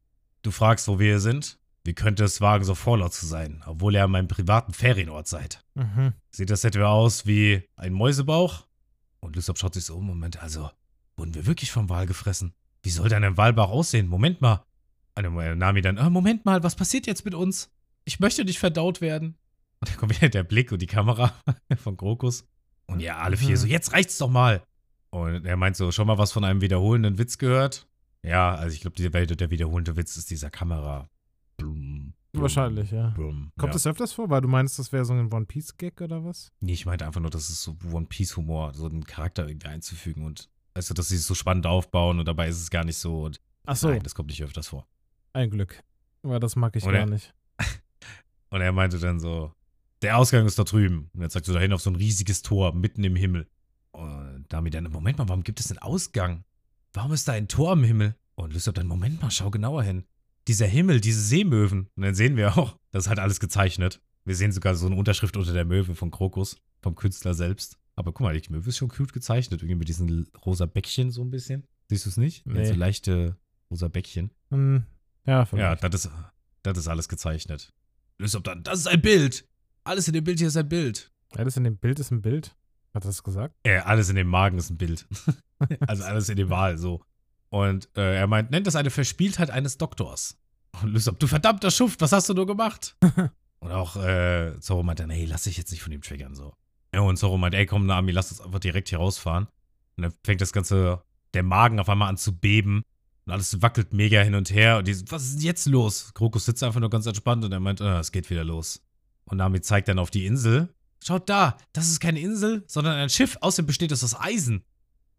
Du fragst, wo wir hier sind? Wie könnte es wagen, so vorlaut zu sein, obwohl ihr an meinem privaten Ferienort seid? Mhm. Sieht das etwa aus wie ein Mäusebauch? Und Lysop schaut sich so um. Moment, also, wurden wir wirklich vom Wal gefressen? Wie soll denn ein Walbach aussehen? Moment mal. Eine Nami dann, oh, Moment mal, was passiert jetzt mit uns? Ich möchte nicht verdaut werden. Und dann kommt wieder der Blick und die Kamera von Krokus. Und ja, alle vier mhm. so, jetzt reicht's doch mal. Und er meint so, schon mal was von einem wiederholenden Witz gehört? Ja, also ich glaube, der wiederholende Witz ist dieser Kamera. Blum, Wahrscheinlich, ja. Blum, Kommt ja. das öfters vor? Weil du meinst, das wäre so ein One Piece-Gag oder was? Nee, ich meinte einfach nur, das ist so One Piece-Humor, so einen Charakter irgendwie einzufügen und du, dass sie es so spannend aufbauen und dabei ist es gar nicht so. Und Ach so. Nein, das kommt nicht öfters vor. Ein Glück. Aber das mag ich und gar er, nicht. und er meinte dann so, der Ausgang ist da drüben. Und jetzt sagst du dahin auf so ein riesiges Tor mitten im Himmel. Und damit dann, Moment mal, warum gibt es einen Ausgang? Warum ist da ein Tor im Himmel? Und Lysop dann, Moment mal, schau genauer hin dieser Himmel, diese Seemöwen. Und dann sehen wir auch, das ist halt alles gezeichnet. Wir sehen sogar so eine Unterschrift unter der Möwe von Krokus, vom Künstler selbst. Aber guck mal, die Möwe ist schon cute gezeichnet. Irgendwie mit diesen rosa Bäckchen so ein bisschen. Siehst du es nicht? Nee. so leichte rosa Bäckchen. Hm, ja, vielleicht. Ja, das ist, das ist alles gezeichnet. Das ist ein Bild. Alles in dem Bild hier ist ein Bild. Alles in dem Bild ist ein Bild? Hat er das gesagt? Ja, alles in dem Magen ist ein Bild. also alles in dem Wal, so. Und äh, er meint, nennt das eine Verspieltheit eines Doktors. Und Lysop, du verdammter Schuft, was hast du nur gemacht? und auch äh, Zoro meint dann, hey, lass dich jetzt nicht von ihm triggern, so. Und Zoro meint, ey, komm, Nami, lass uns einfach direkt hier rausfahren. Und dann fängt das Ganze, der Magen auf einmal an zu beben. Und alles wackelt mega hin und her. Und die, was ist jetzt los? Krokus sitzt einfach nur ganz entspannt und er meint, äh, es geht wieder los. Und Nami zeigt dann auf die Insel. Schaut da, das ist keine Insel, sondern ein Schiff. Außerdem besteht es aus Eisen.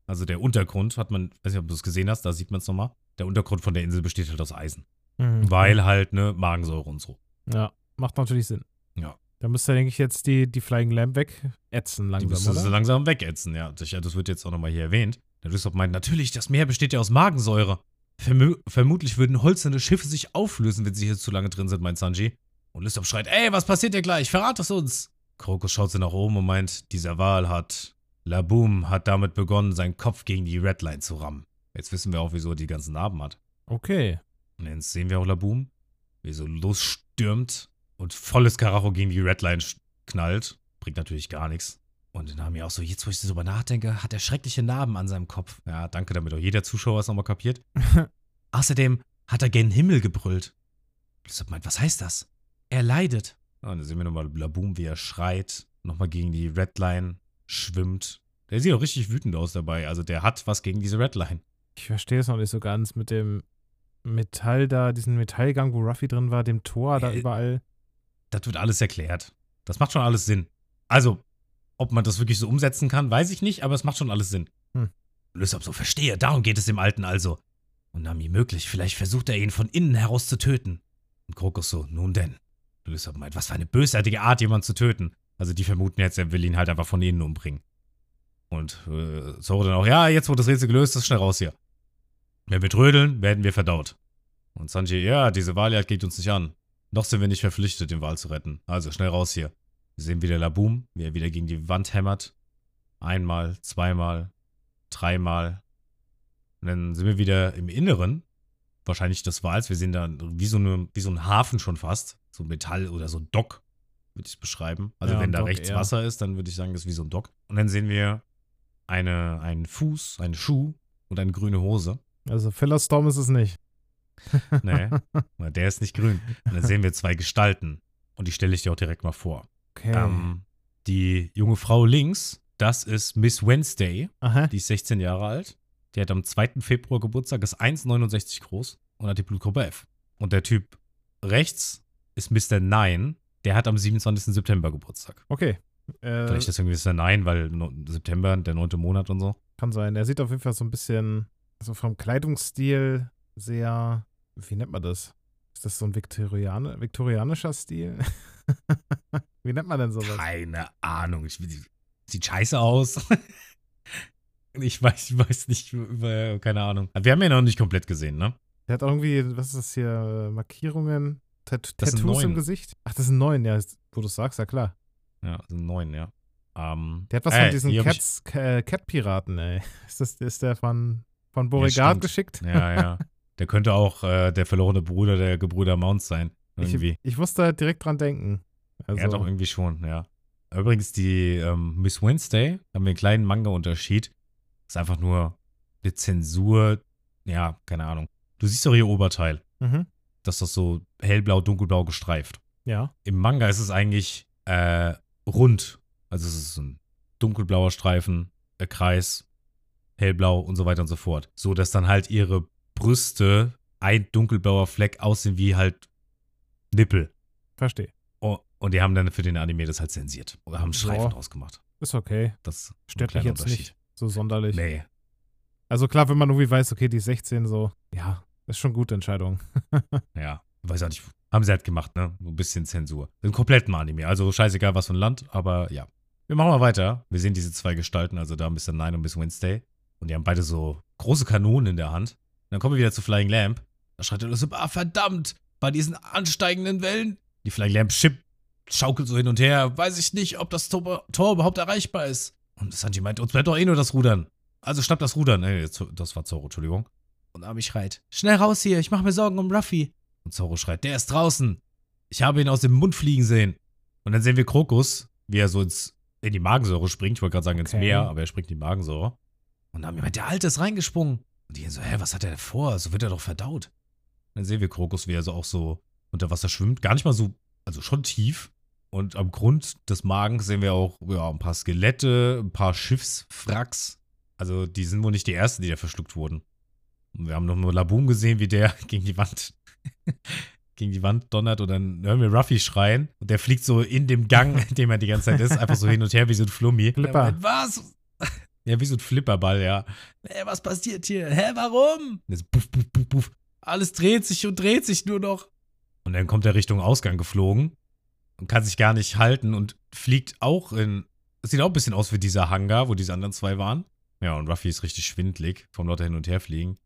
Also der Untergrund hat man, weiß nicht, ob du es gesehen hast, da sieht man es nochmal. Der Untergrund von der Insel besteht halt aus Eisen. Mhm. Weil halt, ne, Magensäure und so. Ja, macht natürlich Sinn. Ja. Da müsste, denke ich, jetzt die, die Flying Lamp wegätzen langsam, die oder? sie langsam wegätzen, ja. Das wird jetzt auch nochmal hier erwähnt. Der Lysop meint, natürlich, das Meer besteht ja aus Magensäure. Verm vermutlich würden holzerne Schiffe sich auflösen, wenn sie hier zu lange drin sind, meint Sanji. Und Lysop schreit, ey, was passiert dir gleich? Verrat es uns! Krokus schaut sie nach oben und meint, dieser Wal hat Laboom hat damit begonnen, seinen Kopf gegen die Redline zu rammen. Jetzt wissen wir auch, wieso er die ganzen Narben hat. Okay. Und jetzt sehen wir auch Laboom, wie er so losstürmt und volles Karacho gegen die Redline knallt. Bringt natürlich gar nichts. Und dann haben wir auch so, jetzt wo ich darüber nachdenke, hat er schreckliche Narben an seinem Kopf. Ja, danke, damit auch jeder Zuschauer es nochmal kapiert. Außerdem hat er gen Himmel gebrüllt. Blizzard meint, was heißt das? Er leidet. Und dann sehen wir nochmal Laboom, wie er schreit, nochmal gegen die Redline schwimmt. Der sieht auch richtig wütend aus dabei. Also der hat was gegen diese Redline. Ich verstehe es noch nicht so ganz mit dem Metall da, diesen Metallgang, wo Ruffy drin war, dem Tor da Äh, überall. Das wird alles erklärt. Das macht schon alles Sinn. Also, ob man das wirklich so umsetzen kann, weiß ich nicht, aber es macht schon alles Sinn. Hm. Lysop so, verstehe, darum geht es dem Alten also. Und Nami möglich, vielleicht versucht er ihn von innen heraus zu töten. Und Krokus so, nun denn. Lysop meint, was für eine bösartige Art, jemanden zu töten. Also die vermuten jetzt, er will ihn halt einfach von innen umbringen. Und äh, Zoro dann auch, ja, jetzt wo das Rätsel gelöst ist, schnell raus hier. Wenn wir trödeln, werden wir verdaut. Und Sanji, ja, diese Wahrheit geht uns nicht an. Noch sind wir nicht verpflichtet, den Wal zu retten. Also schnell raus hier. Wir sehen wieder Laboom, wie er wieder gegen die Wand hämmert. Einmal, zweimal, dreimal. Und dann sind wir wieder im Inneren. Wahrscheinlich des Wals. Wir sehen da wie so, eine, wie so ein Hafen schon fast. So ein Metall oder so ein Dock, würde ich es beschreiben. Also Ja, wenn da Dock rechts eher. Wasser ist, dann würde ich sagen, das ist wie so ein Dock. Und dann sehen wir eine, einen Fuß, einen Schuh und eine grüne Hose. Also Filler Storm ist es nicht. Nee, der ist nicht grün. Und dann sehen wir zwei Gestalten. Und die stelle ich dir auch direkt mal vor. Okay. Ähm, die junge Frau links, das ist Miss Wednesday. Aha. Die ist 16 Jahre alt. Die hat am 2. Februar Geburtstag, ist 1,69 groß und hat die Blutgruppe F. Und der Typ rechts ist Mr. Nine. Der hat am 27. September Geburtstag. Okay. Äh, Vielleicht deswegen Mr. Nine, weil September, der neunte Monat und so. kann sein. Er sieht auf jeden Fall so ein bisschen, also vom Kleidungsstil sehr, wie nennt man das? Ist das so ein Viktorian viktorianischer Stil? wie nennt man denn sowas? Keine Ahnung. Ich, sieht scheiße aus. ich weiß, ich weiß nicht, keine Ahnung. Wir haben ihn noch nicht komplett gesehen, ne? Der hat auch irgendwie, was ist das hier, Markierungen, Tat Das Tattoos im. Gesicht? Ach, das sind neun, ja, wo du es sagst, ja klar. Ja, sind neun, ja. Ähm, Der hat was äh, von diesen Cats, äh, Cat-Piraten, ey. Ist, das, ist der von, von Ja, Beauregard stimmt. geschickt? Ja, ja. Der könnte auch äh, der verlorene Bruder der Gebrüder Mounts sein. Irgendwie. Ich, ich musste halt direkt dran denken. Also, ja, doch irgendwie schon, ja. Übrigens, die ähm, Miss Wednesday, haben wir einen kleinen Manga-Unterschied. Ist einfach nur eine Zensur, ja, keine Ahnung. Du siehst doch ihr Oberteil. mhm. Das ist doch so hellblau, dunkelblau gestreift. Ja, Im Manga ist es eigentlich äh, rund. Also es ist ein dunkelblauer Streifen, äh, Kreis, hellblau und so weiter und so fort. So dass dann halt ihre Brüste ein dunkelblauer Fleck aussehen wie halt Nippel. verstehe. Und die haben dann für den Anime das halt zensiert. Oder haben Streifen draus gemacht. Ist okay. Das Stört mich jetzt nicht so sonderlich. Nee. Also klar, wenn man irgendwie weiß, okay, die ist 16, so, ja, ist schon gute Entscheidung. Ja, weiß auch nicht. Haben sie halt gemacht, ne? So ein bisschen Zensur. Ein kompletten Anime. Also scheißegal, was für ein Land, aber ja. Wir machen mal weiter. Wir sehen diese zwei Gestalten, also da Mr. Nine und Miss Wednesday. Und die haben beide so große Kanonen in der Hand. Und dann kommen wir wieder zu Flying Lamp. Da schreit er so, ah, verdammt, bei diesen ansteigenden Wellen. Die Flying Lamp Ship schaukelt so hin und her. Weiß ich nicht, ob das Tor, Tor überhaupt erreichbar ist. Und Sanji meint, uns bleibt doch eh nur das Rudern. Also schnapp das Rudern. Nee, das war Zoro, Entschuldigung. Und Ami schreit, schnell raus hier, ich mache mir Sorgen um Ruffy. Und Zoro schreit, der ist draußen. Ich habe ihn aus dem Mund fliegen sehen. Und dann sehen wir Krokus, wie er so ins, in die Magensäure springt. Ich wollte gerade sagen ins Okay. Meer, aber er springt in die Magensäure. Und dann meint, der Alte ist reingesprungen. Und die so, hä, was hat er vor? So wird er doch verdaut. Und dann sehen wir Krokus, wie er so auch so unter Wasser schwimmt. Gar nicht mal so, also schon tief. Und am Grund des Magens sehen wir auch ja, ein paar Skelette, ein paar Schiffswracks. Also die sind wohl nicht die ersten, die da verschluckt wurden. Und wir haben noch mal Laboon gesehen, wie der gegen die Wand gegen die Wand donnert und dann hören wir Ruffy schreien und der fliegt so in dem Gang, in dem er die ganze Zeit ist, einfach so hin und her wie so ein Flummi. Flipper. Er meint, Was? Ja, wie so ein Flipperball, ja. Hä, was passiert hier? Hä, warum? Und jetzt puff, puff, puff, puff. Alles dreht sich und dreht sich nur noch. Und dann kommt er Richtung Ausgang geflogen und kann sich gar nicht halten und fliegt auch in. Es sieht auch ein bisschen aus wie dieser Hangar, wo diese anderen zwei waren. Ja, und Ruffy ist richtig schwindlig vom lauter Hin- und Herfliegen.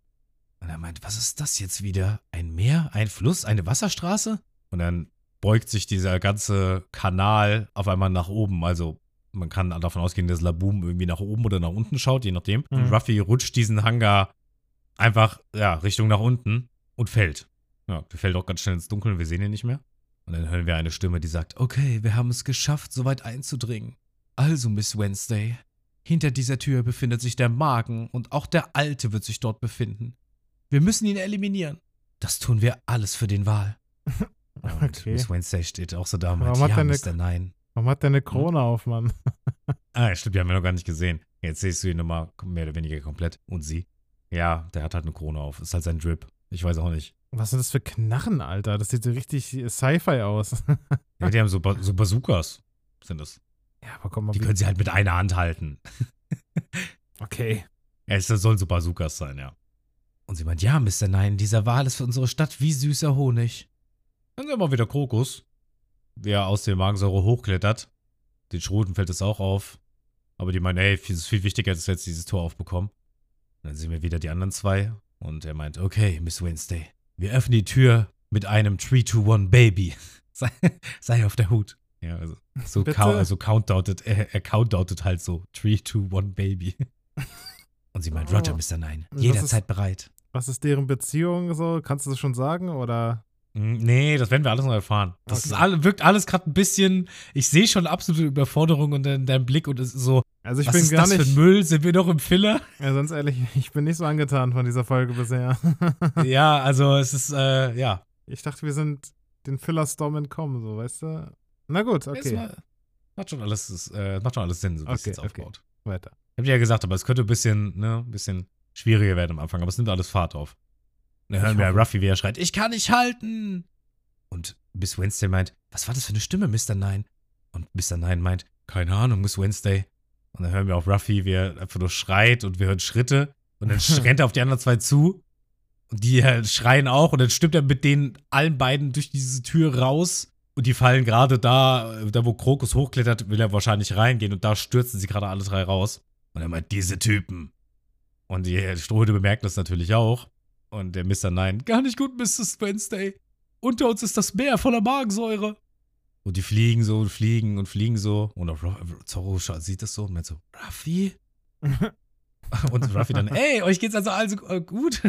Und er meint, was ist das jetzt wieder? Ein Meer, ein Fluss, eine Wasserstraße? Und dann beugt sich dieser ganze Kanal auf einmal nach oben, also Man kann davon ausgehen, dass Laboom irgendwie nach oben oder nach unten schaut, je nachdem. Mhm. Und Ruffy rutscht diesen Hangar einfach, ja, Richtung nach unten und fällt. Ja, der fällt auch ganz schnell ins Dunkel und wir sehen ihn nicht mehr. Und dann hören wir eine Stimme, die sagt, okay, wir haben es geschafft, so weit einzudringen. Also, Miss Wednesday, hinter dieser Tür befindet sich der Magen und auch der Alte wird sich dort befinden. Wir müssen ihn eliminieren. Das tun wir alles für den Wal. Und Okay. Miss Wednesday steht auch so da und Warum meint, hat ja, der Mr. Nein. Warum hat der eine Krone auf, Mann? Ah, stimmt, die haben wir noch gar nicht gesehen. Jetzt siehst du ihn nochmal mehr oder weniger komplett. Und sie? Ja, der hat halt eine Krone auf. Ist halt sein Drip. Ich weiß auch nicht. Was sind das für Knarren, Alter? Das sieht so richtig Sci-Fi aus. Ja, die haben so, ba so Bazookas. Sind das. ja, aber komm mal. Die können sie halt mit einer Hand halten. okay. Ja, es sollen so Bazookas sein, ja. Und sie meint, ja, Mr. Nein, dieser Wal ist für unsere Stadt wie süßer Honig. Dann sehen wir wieder Krokus, der aus der Magensäure hochklettert. Den Schroten fällt es auch auf. Aber die meinen, ey, es ist viel wichtiger, dass wir jetzt dieses Tor aufbekommen. Und dann sehen wir wieder die anderen zwei. Und er meint, okay, Miss Wednesday, wir öffnen die Tür mit einem 3-2-1 Baby. sei, sei auf der Hut. Ja, also so, count, also countdoutet, er, er countdoutet halt so 3-2-1 Baby. Und sie meint, Roger, Oh. Mr. Nein, jederzeit bereit. Was ist deren Beziehung so? Kannst du das schon sagen? Oder? Mm, Nee, das werden wir alles noch erfahren. Das ist Okay. alle, wirkt alles gerade ein bisschen. Ich sehe schon absolute Überforderung in dein- deinem Blick und es ist so, Also ich was bin ist gar das für nicht. ein Müll? Sind wir noch im Filler? Ja, sonst ehrlich, ich bin nicht so angetan von dieser Folge bisher. ja, also es ist, äh, ja. ich dachte, wir sind den Filler-Storm entkommen, so, weißt du? Na gut, okay. war- macht schon alles, es, äh, macht schon alles Sinn, so wie es Okay, jetzt okay. aufbaut. Weiter. Ich hab dir ja gesagt, aber es könnte ein bisschen, ne, ein bisschen schwieriger werden am Anfang, aber es nimmt alles Fahrt auf. Und dann hören wir. Ruffy, wie er schreit, ich kann nicht halten. Und Miss Wednesday meint, was war das für eine Stimme, Mr. Nine? Und Mr. Nine meint, keine Ahnung, Miss Wednesday. Und dann hören wir auf Ruffy, wie er einfach nur schreit und wir hören Schritte. Und dann rennt er auf die anderen zwei zu. Und die äh, schreien auch. Und dann stimmt er mit denen allen beiden durch diese Tür raus. Und die fallen gerade da, äh, da wo Krokus hochklettert, will er wahrscheinlich reingehen. Und da stürzen sie gerade alle drei raus. Und er meint, diese Typen. Und die Strohhütte bemerkt das natürlich auch. Und der Mr. Nein, gar nicht gut, Mrs. Wednesday. Unter uns ist das Meer voller Magensäure. Und die fliegen so und fliegen und fliegen so. Und auch Zorro sieht das so und meint so, Ruffy? und Ruffy dann, ey, euch geht's also also äh, gut.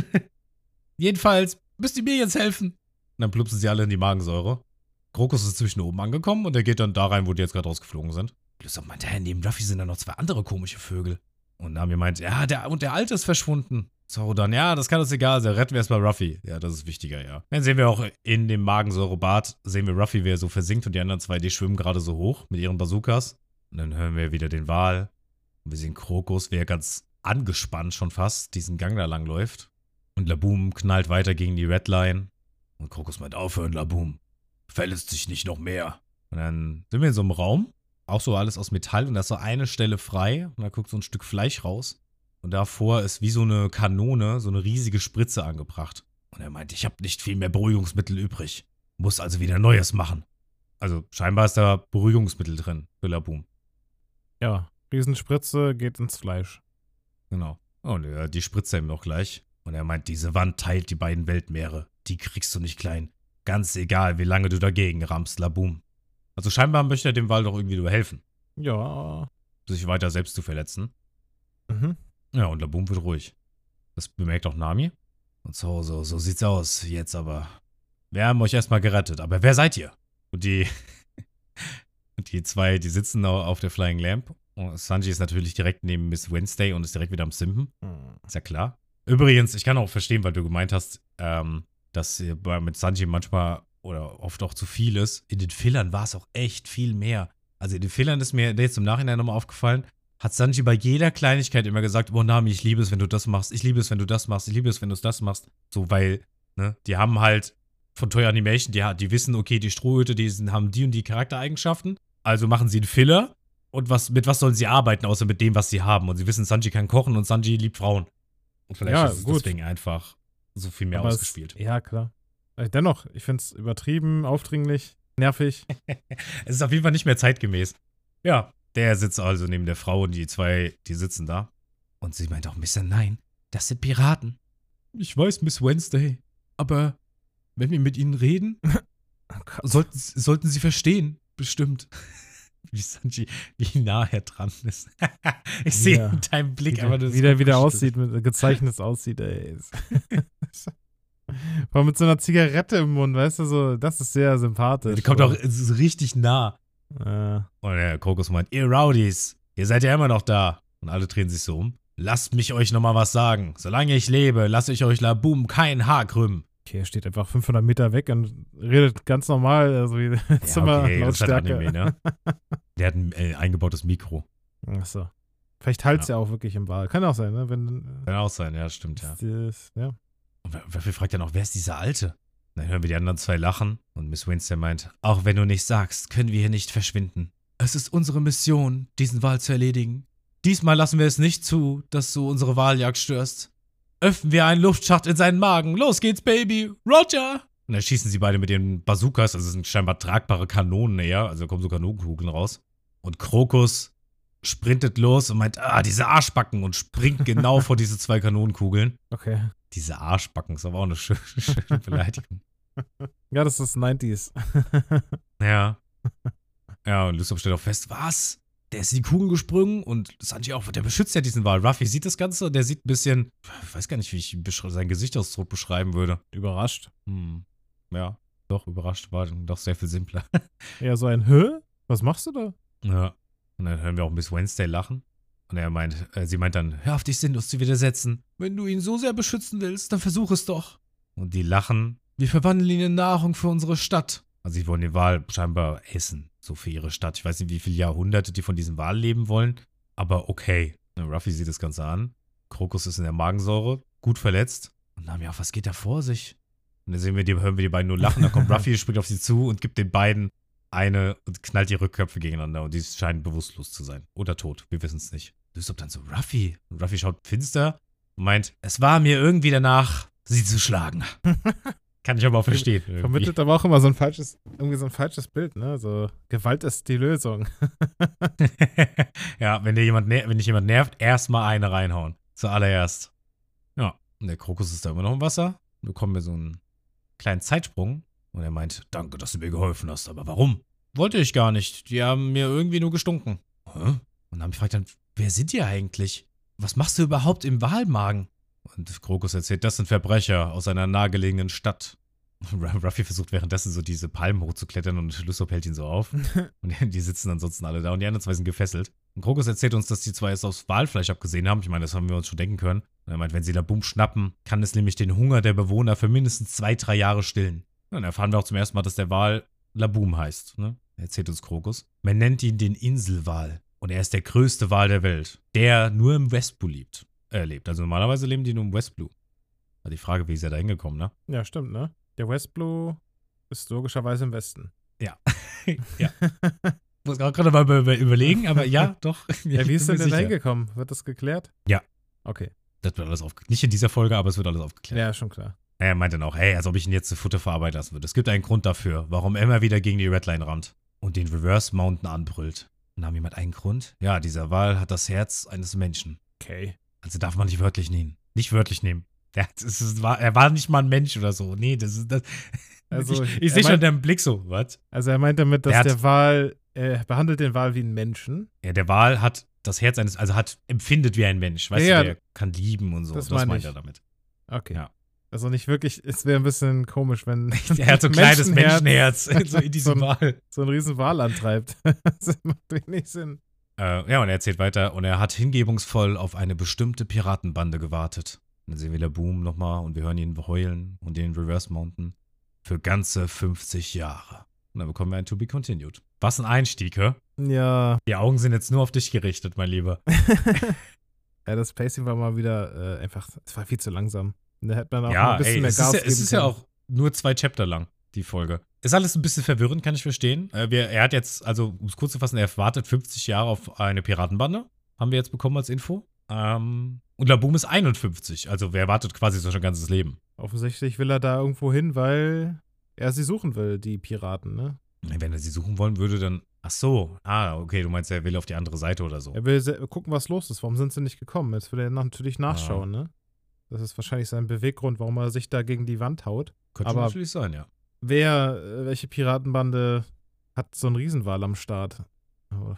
Jedenfalls müsst ihr mir jetzt helfen. Und dann plupsen sie alle in die Magensäure. Krokus ist zwischen oben angekommen und er geht dann da rein, wo die jetzt gerade rausgeflogen sind. Lysop meint, hä, neben Ruffy sind da noch zwei andere komische Vögel. Und Nami meint, ja, der, und der Alte ist verschwunden. Dann, ja, das kann uns egal sein, retten wir erstmal Ruffy. Ja, das ist wichtiger, ja. Dann sehen wir auch in dem Magensäurebad, sehen wir Ruffy, wie er so versinkt und die anderen zwei, die schwimmen gerade so hoch mit ihren Bazookas. Und dann hören wir wieder den Wal. Und wir sehen Krokus, wie er ganz angespannt schon fast diesen Gang da lang läuft. Und Laboom knallt weiter gegen die Redline. Und Krokus meint, aufhören, Laboom. Verletzt sich nicht noch mehr. Und dann sind wir in so einem Raum, auch so alles aus Metall und da ist so eine Stelle frei und da guckt so ein Stück Fleisch raus. Und davor ist wie so eine Kanone, so eine riesige Spritze angebracht. Und er meint, ich habe nicht viel mehr Beruhigungsmittel übrig. Muss also wieder Neues machen. Also scheinbar ist da Beruhigungsmittel drin für Laboom. Ja, Riesenspritze geht ins Fleisch. Genau. Und er, die spritzt er ihm noch gleich. Und er meint, diese Wand teilt die beiden Weltmeere. Die kriegst du nicht klein. Ganz egal, wie lange du dagegen rammst, Laboom. Also scheinbar möchte er dem Wal doch irgendwie nur helfen, Ja. sich weiter selbst zu verletzen. Mhm. Ja, und Laboom wird ruhig. Das bemerkt auch Nami. Und so, so, so sieht's aus jetzt aber. Wir haben euch erstmal gerettet, aber wer seid ihr? Und die, die zwei, die sitzen au- auf der Flying Lamp. Und Sanji ist natürlich direkt neben Miss Wednesday und ist direkt wieder am Simpen. Hm. Ist ja klar. Übrigens, ich kann auch verstehen, weil du gemeint hast, ähm, dass mit Sanji manchmal oder oft auch zu viel ist. In den Fillern war es auch echt viel mehr. Also in den Fillern ist mir jetzt im Nachhinein nochmal aufgefallen, hat Sanji bei jeder Kleinigkeit immer gesagt, oh Nami, ich liebe es, wenn du das machst, ich liebe es, wenn du das machst, ich liebe es, wenn du das machst. So, weil, ne, die haben halt von Toy Animation, die, die wissen, okay, die Strohhüte, die sind, haben die und die Charaktereigenschaften, also machen sie einen Filler und was, mit was sollen sie arbeiten, außer mit dem, was sie haben. Und sie wissen, Sanji kann kochen und Sanji liebt Frauen. Und vielleicht Ja, ist es gut. deswegen einfach so viel mehr Aber es- ausgespielt. Ja, klar. Äh, Dennoch, ich finde es übertrieben, aufdringlich, nervig. Es ist auf jeden Fall nicht mehr zeitgemäß. Ja, der sitzt also neben der Frau und die zwei, die sitzen da. Und sie meint auch, Mr. Nein, das sind Piraten. Ich weiß, Miss Wednesday, aber wenn wir mit ihnen reden, Oh sollten, sollten sie verstehen, bestimmt. wie Sanji, wie nah er dran ist. ich sehe Ja. in deinem Blick Wie aber der, das wie der so wieder kuschelig. aussieht, mit, gezeichnet aussieht, ey. Vor allem mit so einer Zigarette im Mund, weißt du, so, das ist sehr sympathisch. Der kommt auch richtig nah. Äh, Und der Krokus meint, ihr Rowdies, ihr seid ja immer noch da. Und alle drehen sich so um. Lasst mich euch nochmal was sagen. Solange ich lebe, lasse ich euch Laboom kein Haar krümmen. okay, er steht einfach 500 Meter weg und redet ganz normal, also wie Zimmer okay, halt Lautstärke. Anime, ne? Der hat ein äh, eingebautes Mikro. Achso. Vielleicht halt Ja. ja auch wirklich im Wal. Kann auch sein, ne? Wenn. Kann auch sein, ja, stimmt, ja. das ja. Und wer- wer fragt ja noch, wer ist dieser Alte? Dann hören wir die anderen zwei lachen und Miss Winster meint, auch wenn du nicht sagst, können wir hier nicht verschwinden. Es ist unsere Mission, diesen Wal zu erledigen. Diesmal lassen wir es nicht zu, dass du unsere Waljagd störst. Öffnen wir einen Luftschacht in seinen Magen. Los geht's, Baby. Roger! Und dann schießen sie beide mit den Bazookas, also sind scheinbar tragbare Kanonen eher, also kommen so Kanonenkugeln raus. Und Krokus sprintet los und meint, ah, diese Arschbacken und springt genau vor diese zwei Kanonenkugeln. Okay. Diese Arschbacken ist aber auch eine schöne, schöne Beleidigung. Ja, das ist 90s. ja. Ja, und Lysop stellt auch fest, was? Der ist in die Kugel gesprungen und Sanji auch, der beschützt ja diesen Wal. Ruffy sieht das Ganze und der sieht ein bisschen, ich weiß gar nicht, wie ich seinen Gesichtsausdruck beschreiben würde. Überrascht. Hm. Ja, doch, überrascht war doch sehr viel simpler. Eher so ein, hä? Was machst du da? ja. Und dann hören wir auch Miss Wednesday lachen. Und er meint, äh, sie meint dann, hör auf dich sinnlos zu widersetzen. Wenn du ihn so sehr beschützen willst, dann versuch es doch. Und die lachen. Wir verwandeln ihn in Nahrung für unsere Stadt. Also sie wollen den Wal scheinbar essen. So für ihre Stadt. Ich weiß nicht, wie viele Jahrhunderte die von diesem Wal leben wollen. Aber okay. Ruffy sieht das Ganze an. Krokus ist in der Magensäure. Gut verletzt. Und Nami auch, was geht da vor sich? Und dann sehen wir die, hören wir die beiden nur lachen. Dann kommt Ruffy, springt auf sie zu und gibt den beiden eine und knallt die Rückköpfe gegeneinander. Und die scheinen bewusstlos zu sein. Oder tot. Wir wissen es nicht. Lysop dann so, Ruffy. Und Ruffy schaut finster und meint, es war mir irgendwie danach, sie zu schlagen. Kann ich aber auch verstehen. irgendwie. Vermittelt aber auch immer so ein falsches, irgendwie so ein falsches Bild, ne? So, Gewalt ist die Lösung. ja, wenn dir jemand, ner- wenn dich jemand nervt, erstmal eine reinhauen. Zuallererst. Ja, und der Krokus ist da immer noch im Wasser. Und bekommen wir so einen kleinen Zeitsprung. Und er meint, danke, dass du mir geholfen hast. Aber warum? Wollte ich gar nicht. Die haben mir irgendwie nur gestunken. Hä? Und dann fragt dann, wer sind die eigentlich? Was machst du überhaupt im Wahlmagen? Und Krokus erzählt, das sind Verbrecher aus einer nahegelegenen Stadt. Ruffy versucht währenddessen so diese Palmen hochzuklettern und Lysop hält ihn so auf. Und die sitzen ansonsten alle da und die anderen zwei sind gefesselt. Und Krokus erzählt uns, dass die zwei es aufs Walfleisch abgesehen haben. Ich meine, das haben wir uns schon denken können. Und er meint, wenn sie Labum schnappen, kann es nämlich den Hunger der Bewohner für mindestens zwei, drei Jahre stillen. Und dann erfahren wir auch zum ersten Mal, dass der Wal Labum heißt. Ne? Erzählt uns Krokus. Man nennt ihn den Inselwal. Und er ist der größte Wal der Welt, der nur im Westblue lebt. Äh, lebt. Also normalerweise leben die nur im Westblue. War die Frage, wie ist er da hingekommen, ne? Ja, stimmt, ne? Der Westblue ist logischerweise im Westen. ja. Muss gerade mal über- überlegen, aber ja, doch. Ja, wie ist denn der da hingekommen? Wird das geklärt? Ja. Okay. Das wird alles aufgeklärt. Nicht in dieser Folge, aber es wird alles aufgeklärt. Ja, schon klar. Er meint dann auch, hey, als ob ich ihn jetzt zu Futter verarbeiten lassen würde. Es gibt einen Grund dafür, warum er immer wieder gegen die Redline rammt und den Reverse Mountain anbrüllt. Haben jemand einen Grund? Ja, dieser Wal hat das Herz eines Menschen. Okay. Also darf man nicht wörtlich nehmen. Nicht wörtlich nehmen. Der, ist, war, er war nicht mal ein Mensch oder so. Nee, das ist das. Also, ich ich sehe schon deinen Blick so, was? Also er meint damit, dass Der hat- der Wal, er behandelt den Wal wie einen Menschen. Ja, der Wal hat das Herz eines, also hat, empfindet wie ein Mensch. Weißt Ja, du, der kann lieben und so. das Das, meint ich. er damit. Okay. Ja. Also nicht wirklich, es wäre ein bisschen komisch, wenn Er hat so ein kleines Menschenherz Menschenherz so in diesem so ein- Wal. so einen riesen Wal antreibt. das macht wenig Sinn. Äh, ja, und er erzählt weiter, und er hat hingebungsvoll auf eine bestimmte Piratenbande gewartet. Und dann sehen wir Boom nochmal und wir hören ihn heulen und den Reverse Mountain für ganze 50 Jahre. Und dann bekommen wir ein To Be Continued. Was ein Einstieg, hä? Ja, Die Augen sind jetzt nur auf dich gerichtet, mein Lieber. ja, das Pacing war mal wieder äh, einfach, es war viel zu langsam. Da hätte man auch ja, ein bisschen ey, mehr es Gas ist, ja, geben es ist ja können. auch nur zwei Chapter lang, die Folge. Ist alles ein bisschen verwirrend, kann ich verstehen. Äh, wir, er hat jetzt, also um es kurz zu fassen, er wartet 50 Jahre auf eine Piratenbande. Haben wir jetzt bekommen als Info. Ähm, und Laboom ist 51, also wer wartet quasi so sein ganzes Leben. Offensichtlich will er da irgendwo hin, weil er sie suchen will, die Piraten, ne? Wenn er sie suchen wollen würde, dann. Ach so, ah, okay, du meinst, er will auf die andere Seite oder so. Er will gucken, was los ist. Warum sind sie nicht gekommen? Jetzt will er natürlich nachschauen, ne? Das ist wahrscheinlich sein Beweggrund, warum er sich da gegen die Wand haut. Könnte aber- natürlich sein, ja. Wer, äh, welche Piratenbande hat so einen Riesenwal am Start?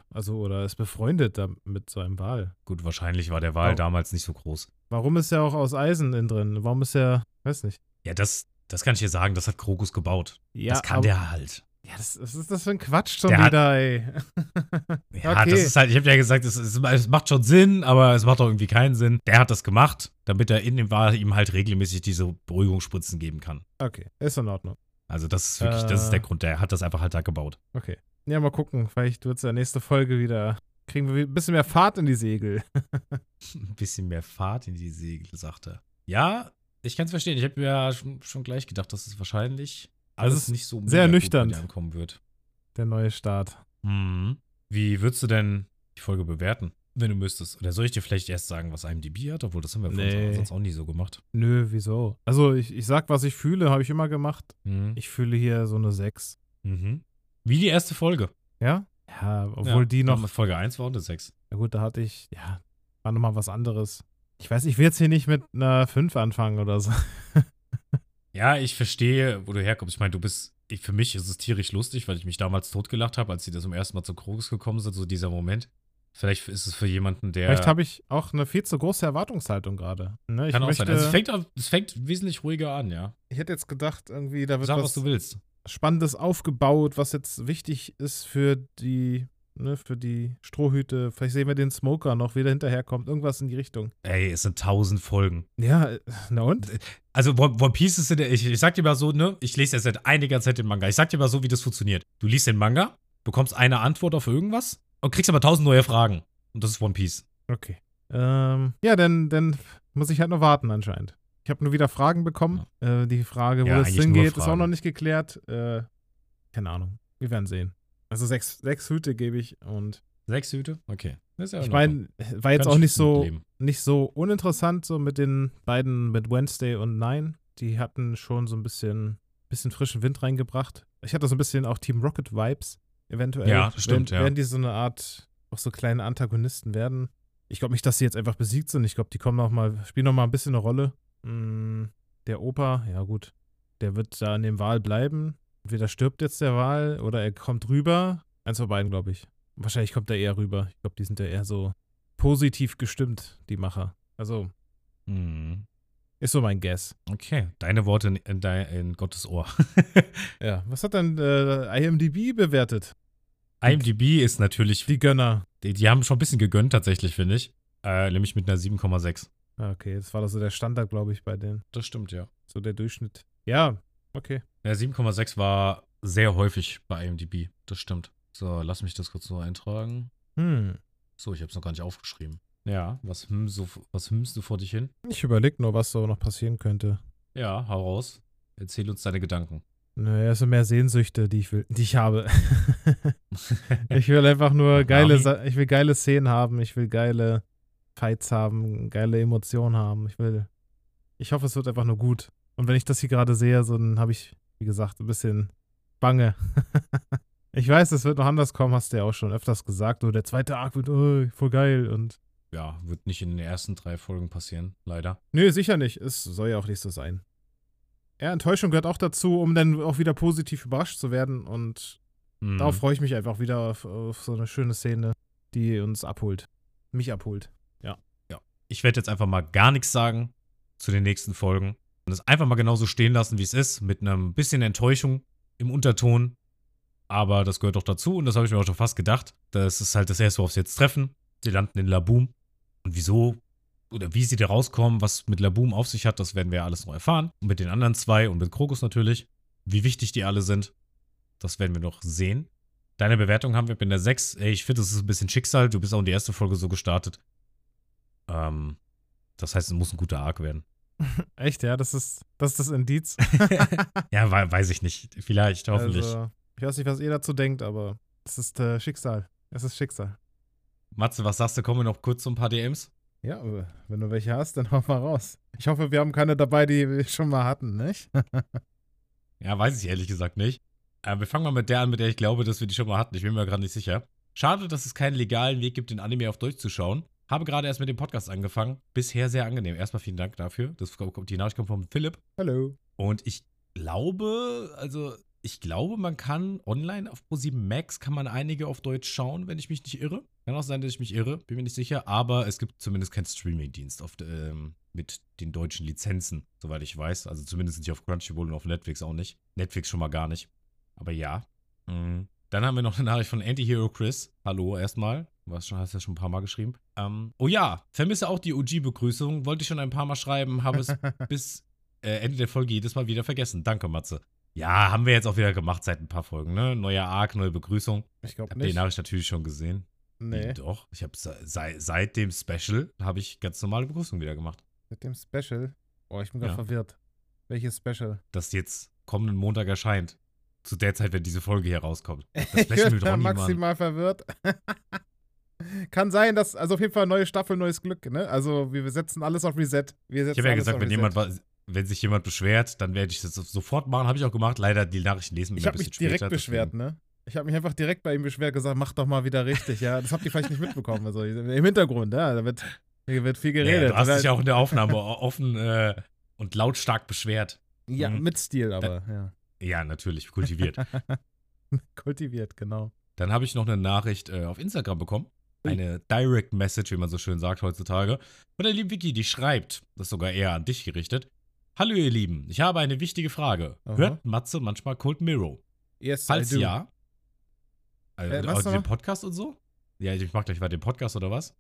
Also, oder ist befreundet mit so einem Wal. Gut, wahrscheinlich war der Wal Oh. damals nicht so groß. Warum ist er auch aus Eisen innen drin? Warum ist er, weiß nicht. Ja, das, das kann ich dir sagen, das hat Krokus gebaut. Ja, das kann der halt. Ja, das, was ist das für ein Quatsch schon Der hat- wieder, ey? Ja, Okay. das ist halt, ich habe ja gesagt, es, es, es macht schon Sinn, aber es macht auch irgendwie keinen Sinn. Der hat das gemacht, damit er in dem Wal ihm halt regelmäßig diese Beruhigungsspritzen geben kann. Okay, ist in Ordnung. Also das ist wirklich, das ist Äh. der Grund. Der hat das einfach halt da gebaut. Okay. Ja, mal gucken. Vielleicht wird es ja nächste Folge wieder. Kriegen wir ein bisschen mehr Fahrt in die Segel. Ein bisschen mehr Fahrt in die Segel, sagt er. Ja, ich kann es verstehen. Ich habe mir ja schon, schon gleich gedacht, dass es wahrscheinlich alles ist nicht so sehr nüchtern. ankommen wird. Der neue Start. Mhm. Wie würdest du denn die Folge bewerten, wenn du müsstest? Oder soll ich dir vielleicht erst sagen, was IMDb hat? Obwohl, das haben wir Nee. sonst auch nie so gemacht. Nö, wieso? Also, ich, ich sag, was ich fühle, habe ich immer gemacht. Mhm. Ich fühle hier so eine 6. Mhm. Wie die erste Folge. Ja? Ja, obwohl ja, die noch. Folge 1 war und eine 6. Ja, gut, da hatte ich. Ja, war nochmal was anderes. Ich weiß, ich will jetzt hier nicht mit einer 5 anfangen oder so. Ja, ich verstehe, wo du herkommst. Ich meine, du bist, ich, für mich ist es tierisch lustig, weil ich mich damals totgelacht habe, als sie das zum ersten Mal zu Krokus gekommen sind, so dieser Moment. Vielleicht ist es für jemanden, der. Vielleicht habe ich auch eine viel zu große Erwartungshaltung gerade. Ne, ich kann auch möchte, sein. Also es fängt, auf- es fängt wesentlich ruhiger an, ja. ich hätte jetzt gedacht, irgendwie, da wird Sag, was, was du willst. Spannendes aufgebaut, was jetzt wichtig ist für die, ne, für die Strohhüte. Vielleicht sehen wir den Smoker noch, wie der hinterherkommt. Irgendwas in die Richtung. Ey, es sind tausend Folgen. Ja, äh, na und? Also One Piece ist in der, ich, ich sag dir mal so, ne, ich lese ja seit einiger Zeit den Manga. Ich sag dir mal so, wie das funktioniert. Du liest den Manga, bekommst eine Antwort auf irgendwas und kriegst aber tausend neue Fragen. Und das ist One Piece. Okay. Ähm, ja, dann, dann muss ich halt noch warten anscheinend. Ich habe nur wieder Fragen bekommen. Äh, die Frage, wo Ja, das hingeht, ist auch noch nicht geklärt. Äh, keine Ahnung. Wir werden sehen. Also sechs, sechs Hüte gebe ich und Sechs Hüte? Okay. Das ist ja ich in meine, war jetzt auch ich nicht so, nicht so uninteressant, so mit den beiden, mit Wednesday und Nine. Die hatten schon so ein bisschen, bisschen frischen Wind reingebracht. Ich hatte so ein bisschen auch Team Rocket Vibes, eventuell. Ja, das stimmt, werden, ja. Werden die so eine Art, auch so kleine Antagonisten werden. Ich glaube nicht, dass sie jetzt einfach besiegt sind. Ich glaube, die kommen noch mal, spielen noch mal ein bisschen eine Rolle. Mm, der Opa, ja gut, der wird da an dem Wal bleiben. Entweder stirbt jetzt der Wal oder er kommt rüber. Eins von beiden, glaube ich. Wahrscheinlich kommt er eher rüber. Ich glaube, die sind ja eher so positiv gestimmt, die Macher. Also, Mhm. ist so mein Guess. Okay. Deine Worte in, in, in Gottes Ohr. Ja, was hat denn äh, IMDb bewertet? IMDb ist natürlich, Die Gönner. die, die haben schon ein bisschen gegönnt tatsächlich, finde ich. Äh, nämlich mit einer 7,6. Ah, Okay, das war doch so der Standard, glaube ich, bei denen. Das stimmt, ja. So der Durchschnitt. Ja, okay. Ja, 7,6 war sehr häufig bei IMDb. Das stimmt. So, lass mich das kurz so eintragen. Hm. So, ich habe es noch gar nicht aufgeschrieben. Ja, was, hm, so, was hümmst du vor dich hin? Ich überlege nur, was so noch passieren könnte. Ja, hau raus. Erzähl uns deine Gedanken. Naja, es sind mehr Sehnsüchte, die ich will, die ich habe. ich will einfach nur geile? Sa- ich will geile Szenen haben, ich will geile Fights haben, geile Emotionen haben. Ich will, ich hoffe, es wird einfach nur gut. Und wenn ich das hier gerade sehe, so, dann habe ich, wie gesagt, ein bisschen Bange. ich weiß, es wird noch anders kommen, hast du ja auch schon öfters gesagt. So, der zweite Arc wird oh, voll geil und ja, wird nicht in den ersten drei Folgen passieren, leider. Nö, sicher nicht. Es soll ja auch nicht so sein. Ja, Enttäuschung gehört auch dazu, um dann auch wieder positiv überrascht zu werden. Und Mhm. darauf freue ich mich einfach wieder auf, auf so eine schöne Szene, die uns abholt. Mich abholt. Ich werde jetzt einfach mal gar nichts sagen zu den nächsten Folgen und es einfach mal genauso stehen lassen, wie es ist, mit einem bisschen Enttäuschung im Unterton. Aber das gehört doch dazu und das habe ich mir auch schon fast gedacht. Das ist halt das erste, worauf sie jetzt treffen. Sie landen in Laboom. Und wieso oder wie sie da rauskommen, was mit Laboom auf sich hat, das werden wir ja alles noch erfahren. Und mit den anderen zwei und mit Krokus natürlich. Wie wichtig die alle sind, das werden wir noch sehen. Deine Bewertung haben wir in der 6. Ey, ich finde, das ist ein bisschen Schicksal. Du bist auch in die erste Folge so gestartet. Ähm, das heißt, es muss ein guter Arc werden. Echt, ja, das ist das, ist das Indiz. Ja, wei- weiß ich nicht. Vielleicht, hoffentlich. Also, ich weiß nicht, was ihr dazu denkt, aber es ist äh, Schicksal. Es ist Schicksal. Matze, was sagst du? Kommen wir noch kurz zu ein paar DMs? Ja, aber wenn du welche hast, dann hau mal raus. Ich hoffe, wir haben keine dabei, die wir schon mal hatten, nicht? Ja, weiß ich ehrlich gesagt nicht. Äh, wir fangen mal mit der an, mit der ich glaube, dass wir die schon mal hatten. Ich bin mir gerade nicht sicher. Schade, dass es keinen legalen Weg gibt, den Anime auf Deutsch zu schauen. Habe gerade erst mit dem Podcast angefangen. Bisher sehr angenehm. Erstmal vielen Dank dafür. Das, die Nachricht kommt von Philipp. Hallo. Und ich glaube, also ich glaube, man kann online auf Pro7 Max kann man einige auf Deutsch schauen, wenn ich mich nicht irre. Kann auch sein, dass ich mich irre, bin mir nicht sicher. Aber es gibt zumindest keinen Streaming-Dienst ähm, mit den deutschen Lizenzen, soweit ich weiß. Also zumindest nicht auf Crunchyroll und auf Netflix auch nicht. Netflix schon mal gar nicht. Aber ja. Mhm. Dann haben wir noch eine Nachricht von Anti-Hero Chris. Hallo erstmal. Du hast, schon, hast ja schon ein paar Mal geschrieben. Ähm, oh ja, vermisse auch die OG-Begrüßung. Wollte ich schon ein paar Mal schreiben, habe es bis äh, Ende der Folge jedes Mal wieder vergessen. Danke, Matze. Ja, haben wir jetzt auch wieder gemacht seit ein paar Folgen, ne? Neuer Arc, neue Begrüßung. Ich glaube nicht. die Nachricht natürlich schon gesehen. Nee. Wie, doch. Ich habe seit, seit dem Special habe ich ganz normale Begrüßung wieder gemacht. Seit dem Special? Oh, ich bin gerade ja. verwirrt. Welches Special? Das jetzt kommenden Montag erscheint. Zu der Zeit, wenn diese Folge hier rauskommt. Das Special ich bin maximal verwirrt. Kann sein, dass, also auf jeden Fall neue Staffel, neues Glück, ne? Also wir setzen alles auf Reset. ich habe ja gesagt, wenn jemand wenn sich jemand beschwert, dann werde ich das sofort machen. Habe ich auch gemacht. Leider die Nachrichten lesen Ich habe mich direkt später, beschwert, ne? Ich habe mich einfach direkt bei ihm beschwert, gesagt, mach doch mal wieder richtig, ja. Das habt ihr vielleicht nicht mitbekommen. Also im Hintergrund, ja, da wird, hier wird viel geredet. Ja, du hast dich auch in der Aufnahme offen äh, und lautstark beschwert. Ja, mhm. mit Stil aber, da, ja. Ja, natürlich, kultiviert. kultiviert, genau. Dann habe ich noch eine Nachricht äh, auf Instagram bekommen. Eine Direct Message, wie man so schön sagt heutzutage. Von der lieben Vicky, die schreibt, das ist sogar eher an dich gerichtet. Hallo ihr Lieben, ich habe eine wichtige Frage. Aha. Hört Matze manchmal Cold Mirror? Yes, Falls ja. Also, äh, also den Podcast und so? Ja, ich mach gleich weiter den Podcast oder was?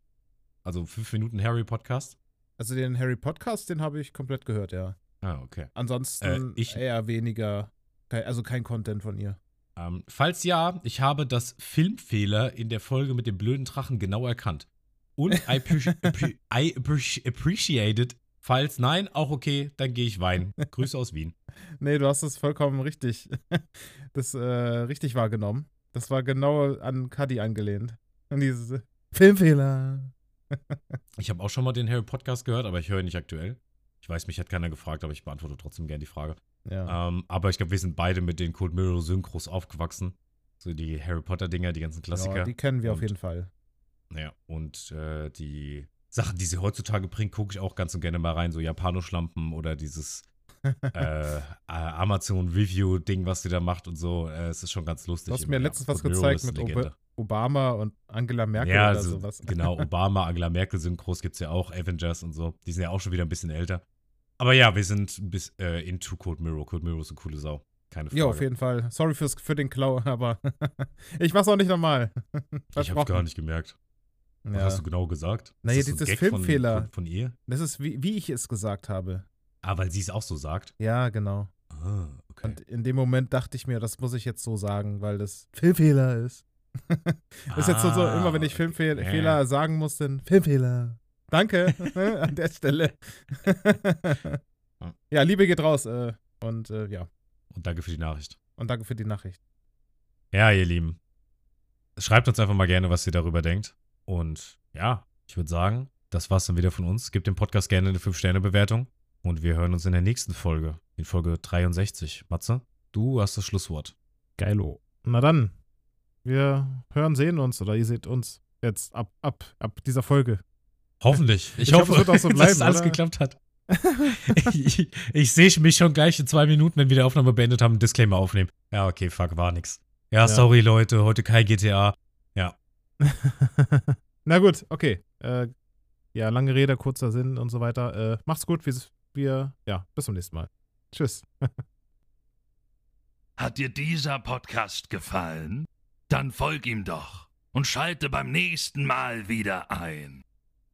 Also fünf Minuten Harry Podcast? Also den Harry Podcast, den habe ich komplett gehört, ja. Ah, okay. Ansonsten äh, ich, eher weniger, also kein Content von ihr. Ähm, falls ja, ich habe das Filmfehler in der Folge mit dem blöden Drachen genau erkannt. Und I, I appreciated Falls nein, auch okay, dann gehe ich weinen. Grüße aus Wien. Nee, du hast es vollkommen richtig, das, äh, richtig wahrgenommen. Das war genau an Cuddy angelehnt. An dieses Filmfehler. ich habe auch schon mal den Harry Podcast gehört, aber ich höre ihn nicht aktuell. Ich weiß, mich hat keiner gefragt, aber ich beantworte trotzdem gerne die Frage. Ja. Ähm, aber ich glaube, wir sind beide mit den Cold Mirror Synchros aufgewachsen. So die Harry Potter-Dinger, die ganzen Klassiker. Ja, die kennen wir und, auf jeden Fall. Ja, und äh, die Sachen, die sie heutzutage bringt, gucke ich auch ganz und gerne mal rein. So Japanoschlampen oder dieses äh, Amazon-Review-Ding, was sie da macht und so. Äh, es ist schon ganz lustig. Du hast mir letztens was gezeigt mit Ob Obama und Angela Merkel ja, oder also, sowas. Genau, Obama, Angela Merkel sind groß, gibt es ja auch, Avengers und so. Die sind ja auch schon wieder ein bisschen älter. Aber ja, wir sind bis äh, into Code Mirror. Code Mirror ist eine coole Sau. Keine Frage. Ja, auf jeden Fall. Sorry fürs, für den Klau, aber ich mach's auch nicht normal. ich hab's gar nicht gemerkt. Was ja. hast du genau gesagt? Naja, das ist Filmfehler. Von, von, von, ihr? Das ist, wie, wie ich es gesagt habe. Ah, weil sie es auch so sagt? Ja, genau. Ah, okay. Und in dem Moment dachte ich mir, das muss ich jetzt so sagen, weil das Filmfehler ist. ah, ist jetzt so, so, immer wenn ich Filmfehler okay. sagen muss, dann Filmfehler. Danke an der Stelle. ja, Liebe geht raus. Äh, und äh, ja. Und danke für die Nachricht. Und danke für die Nachricht. Ja, ihr Lieben. Schreibt uns einfach mal gerne, was ihr darüber denkt. Und ja, ich würde sagen, das war's dann wieder von uns. Gebt dem Podcast gerne eine 5-Sterne-Bewertung. Und wir hören uns in der nächsten Folge, in Folge 63. Matze, du hast das Schlusswort. Geilo. Na dann, wir hören, sehen uns oder ihr seht uns jetzt ab, ab, ab dieser Folge. Hoffentlich. Ich, ich hoffe, hoffe so bleiben, dass alles oder? geklappt hat. ich, ich sehe mich schon gleich in zwei Minuten, wenn wir die Aufnahme beendet haben, einen Disclaimer aufnehmen. Ja, okay, fuck, war nix. Ja, ja, sorry Leute, heute kein GTA. Ja, Na gut, okay. Äh, ja, lange Rede, kurzer Sinn und so weiter. Äh, macht's gut. Wir, wir, ja, bis zum nächsten Mal. Tschüss. Hat dir dieser Podcast gefallen? Dann folg ihm doch und schalte beim nächsten Mal wieder ein.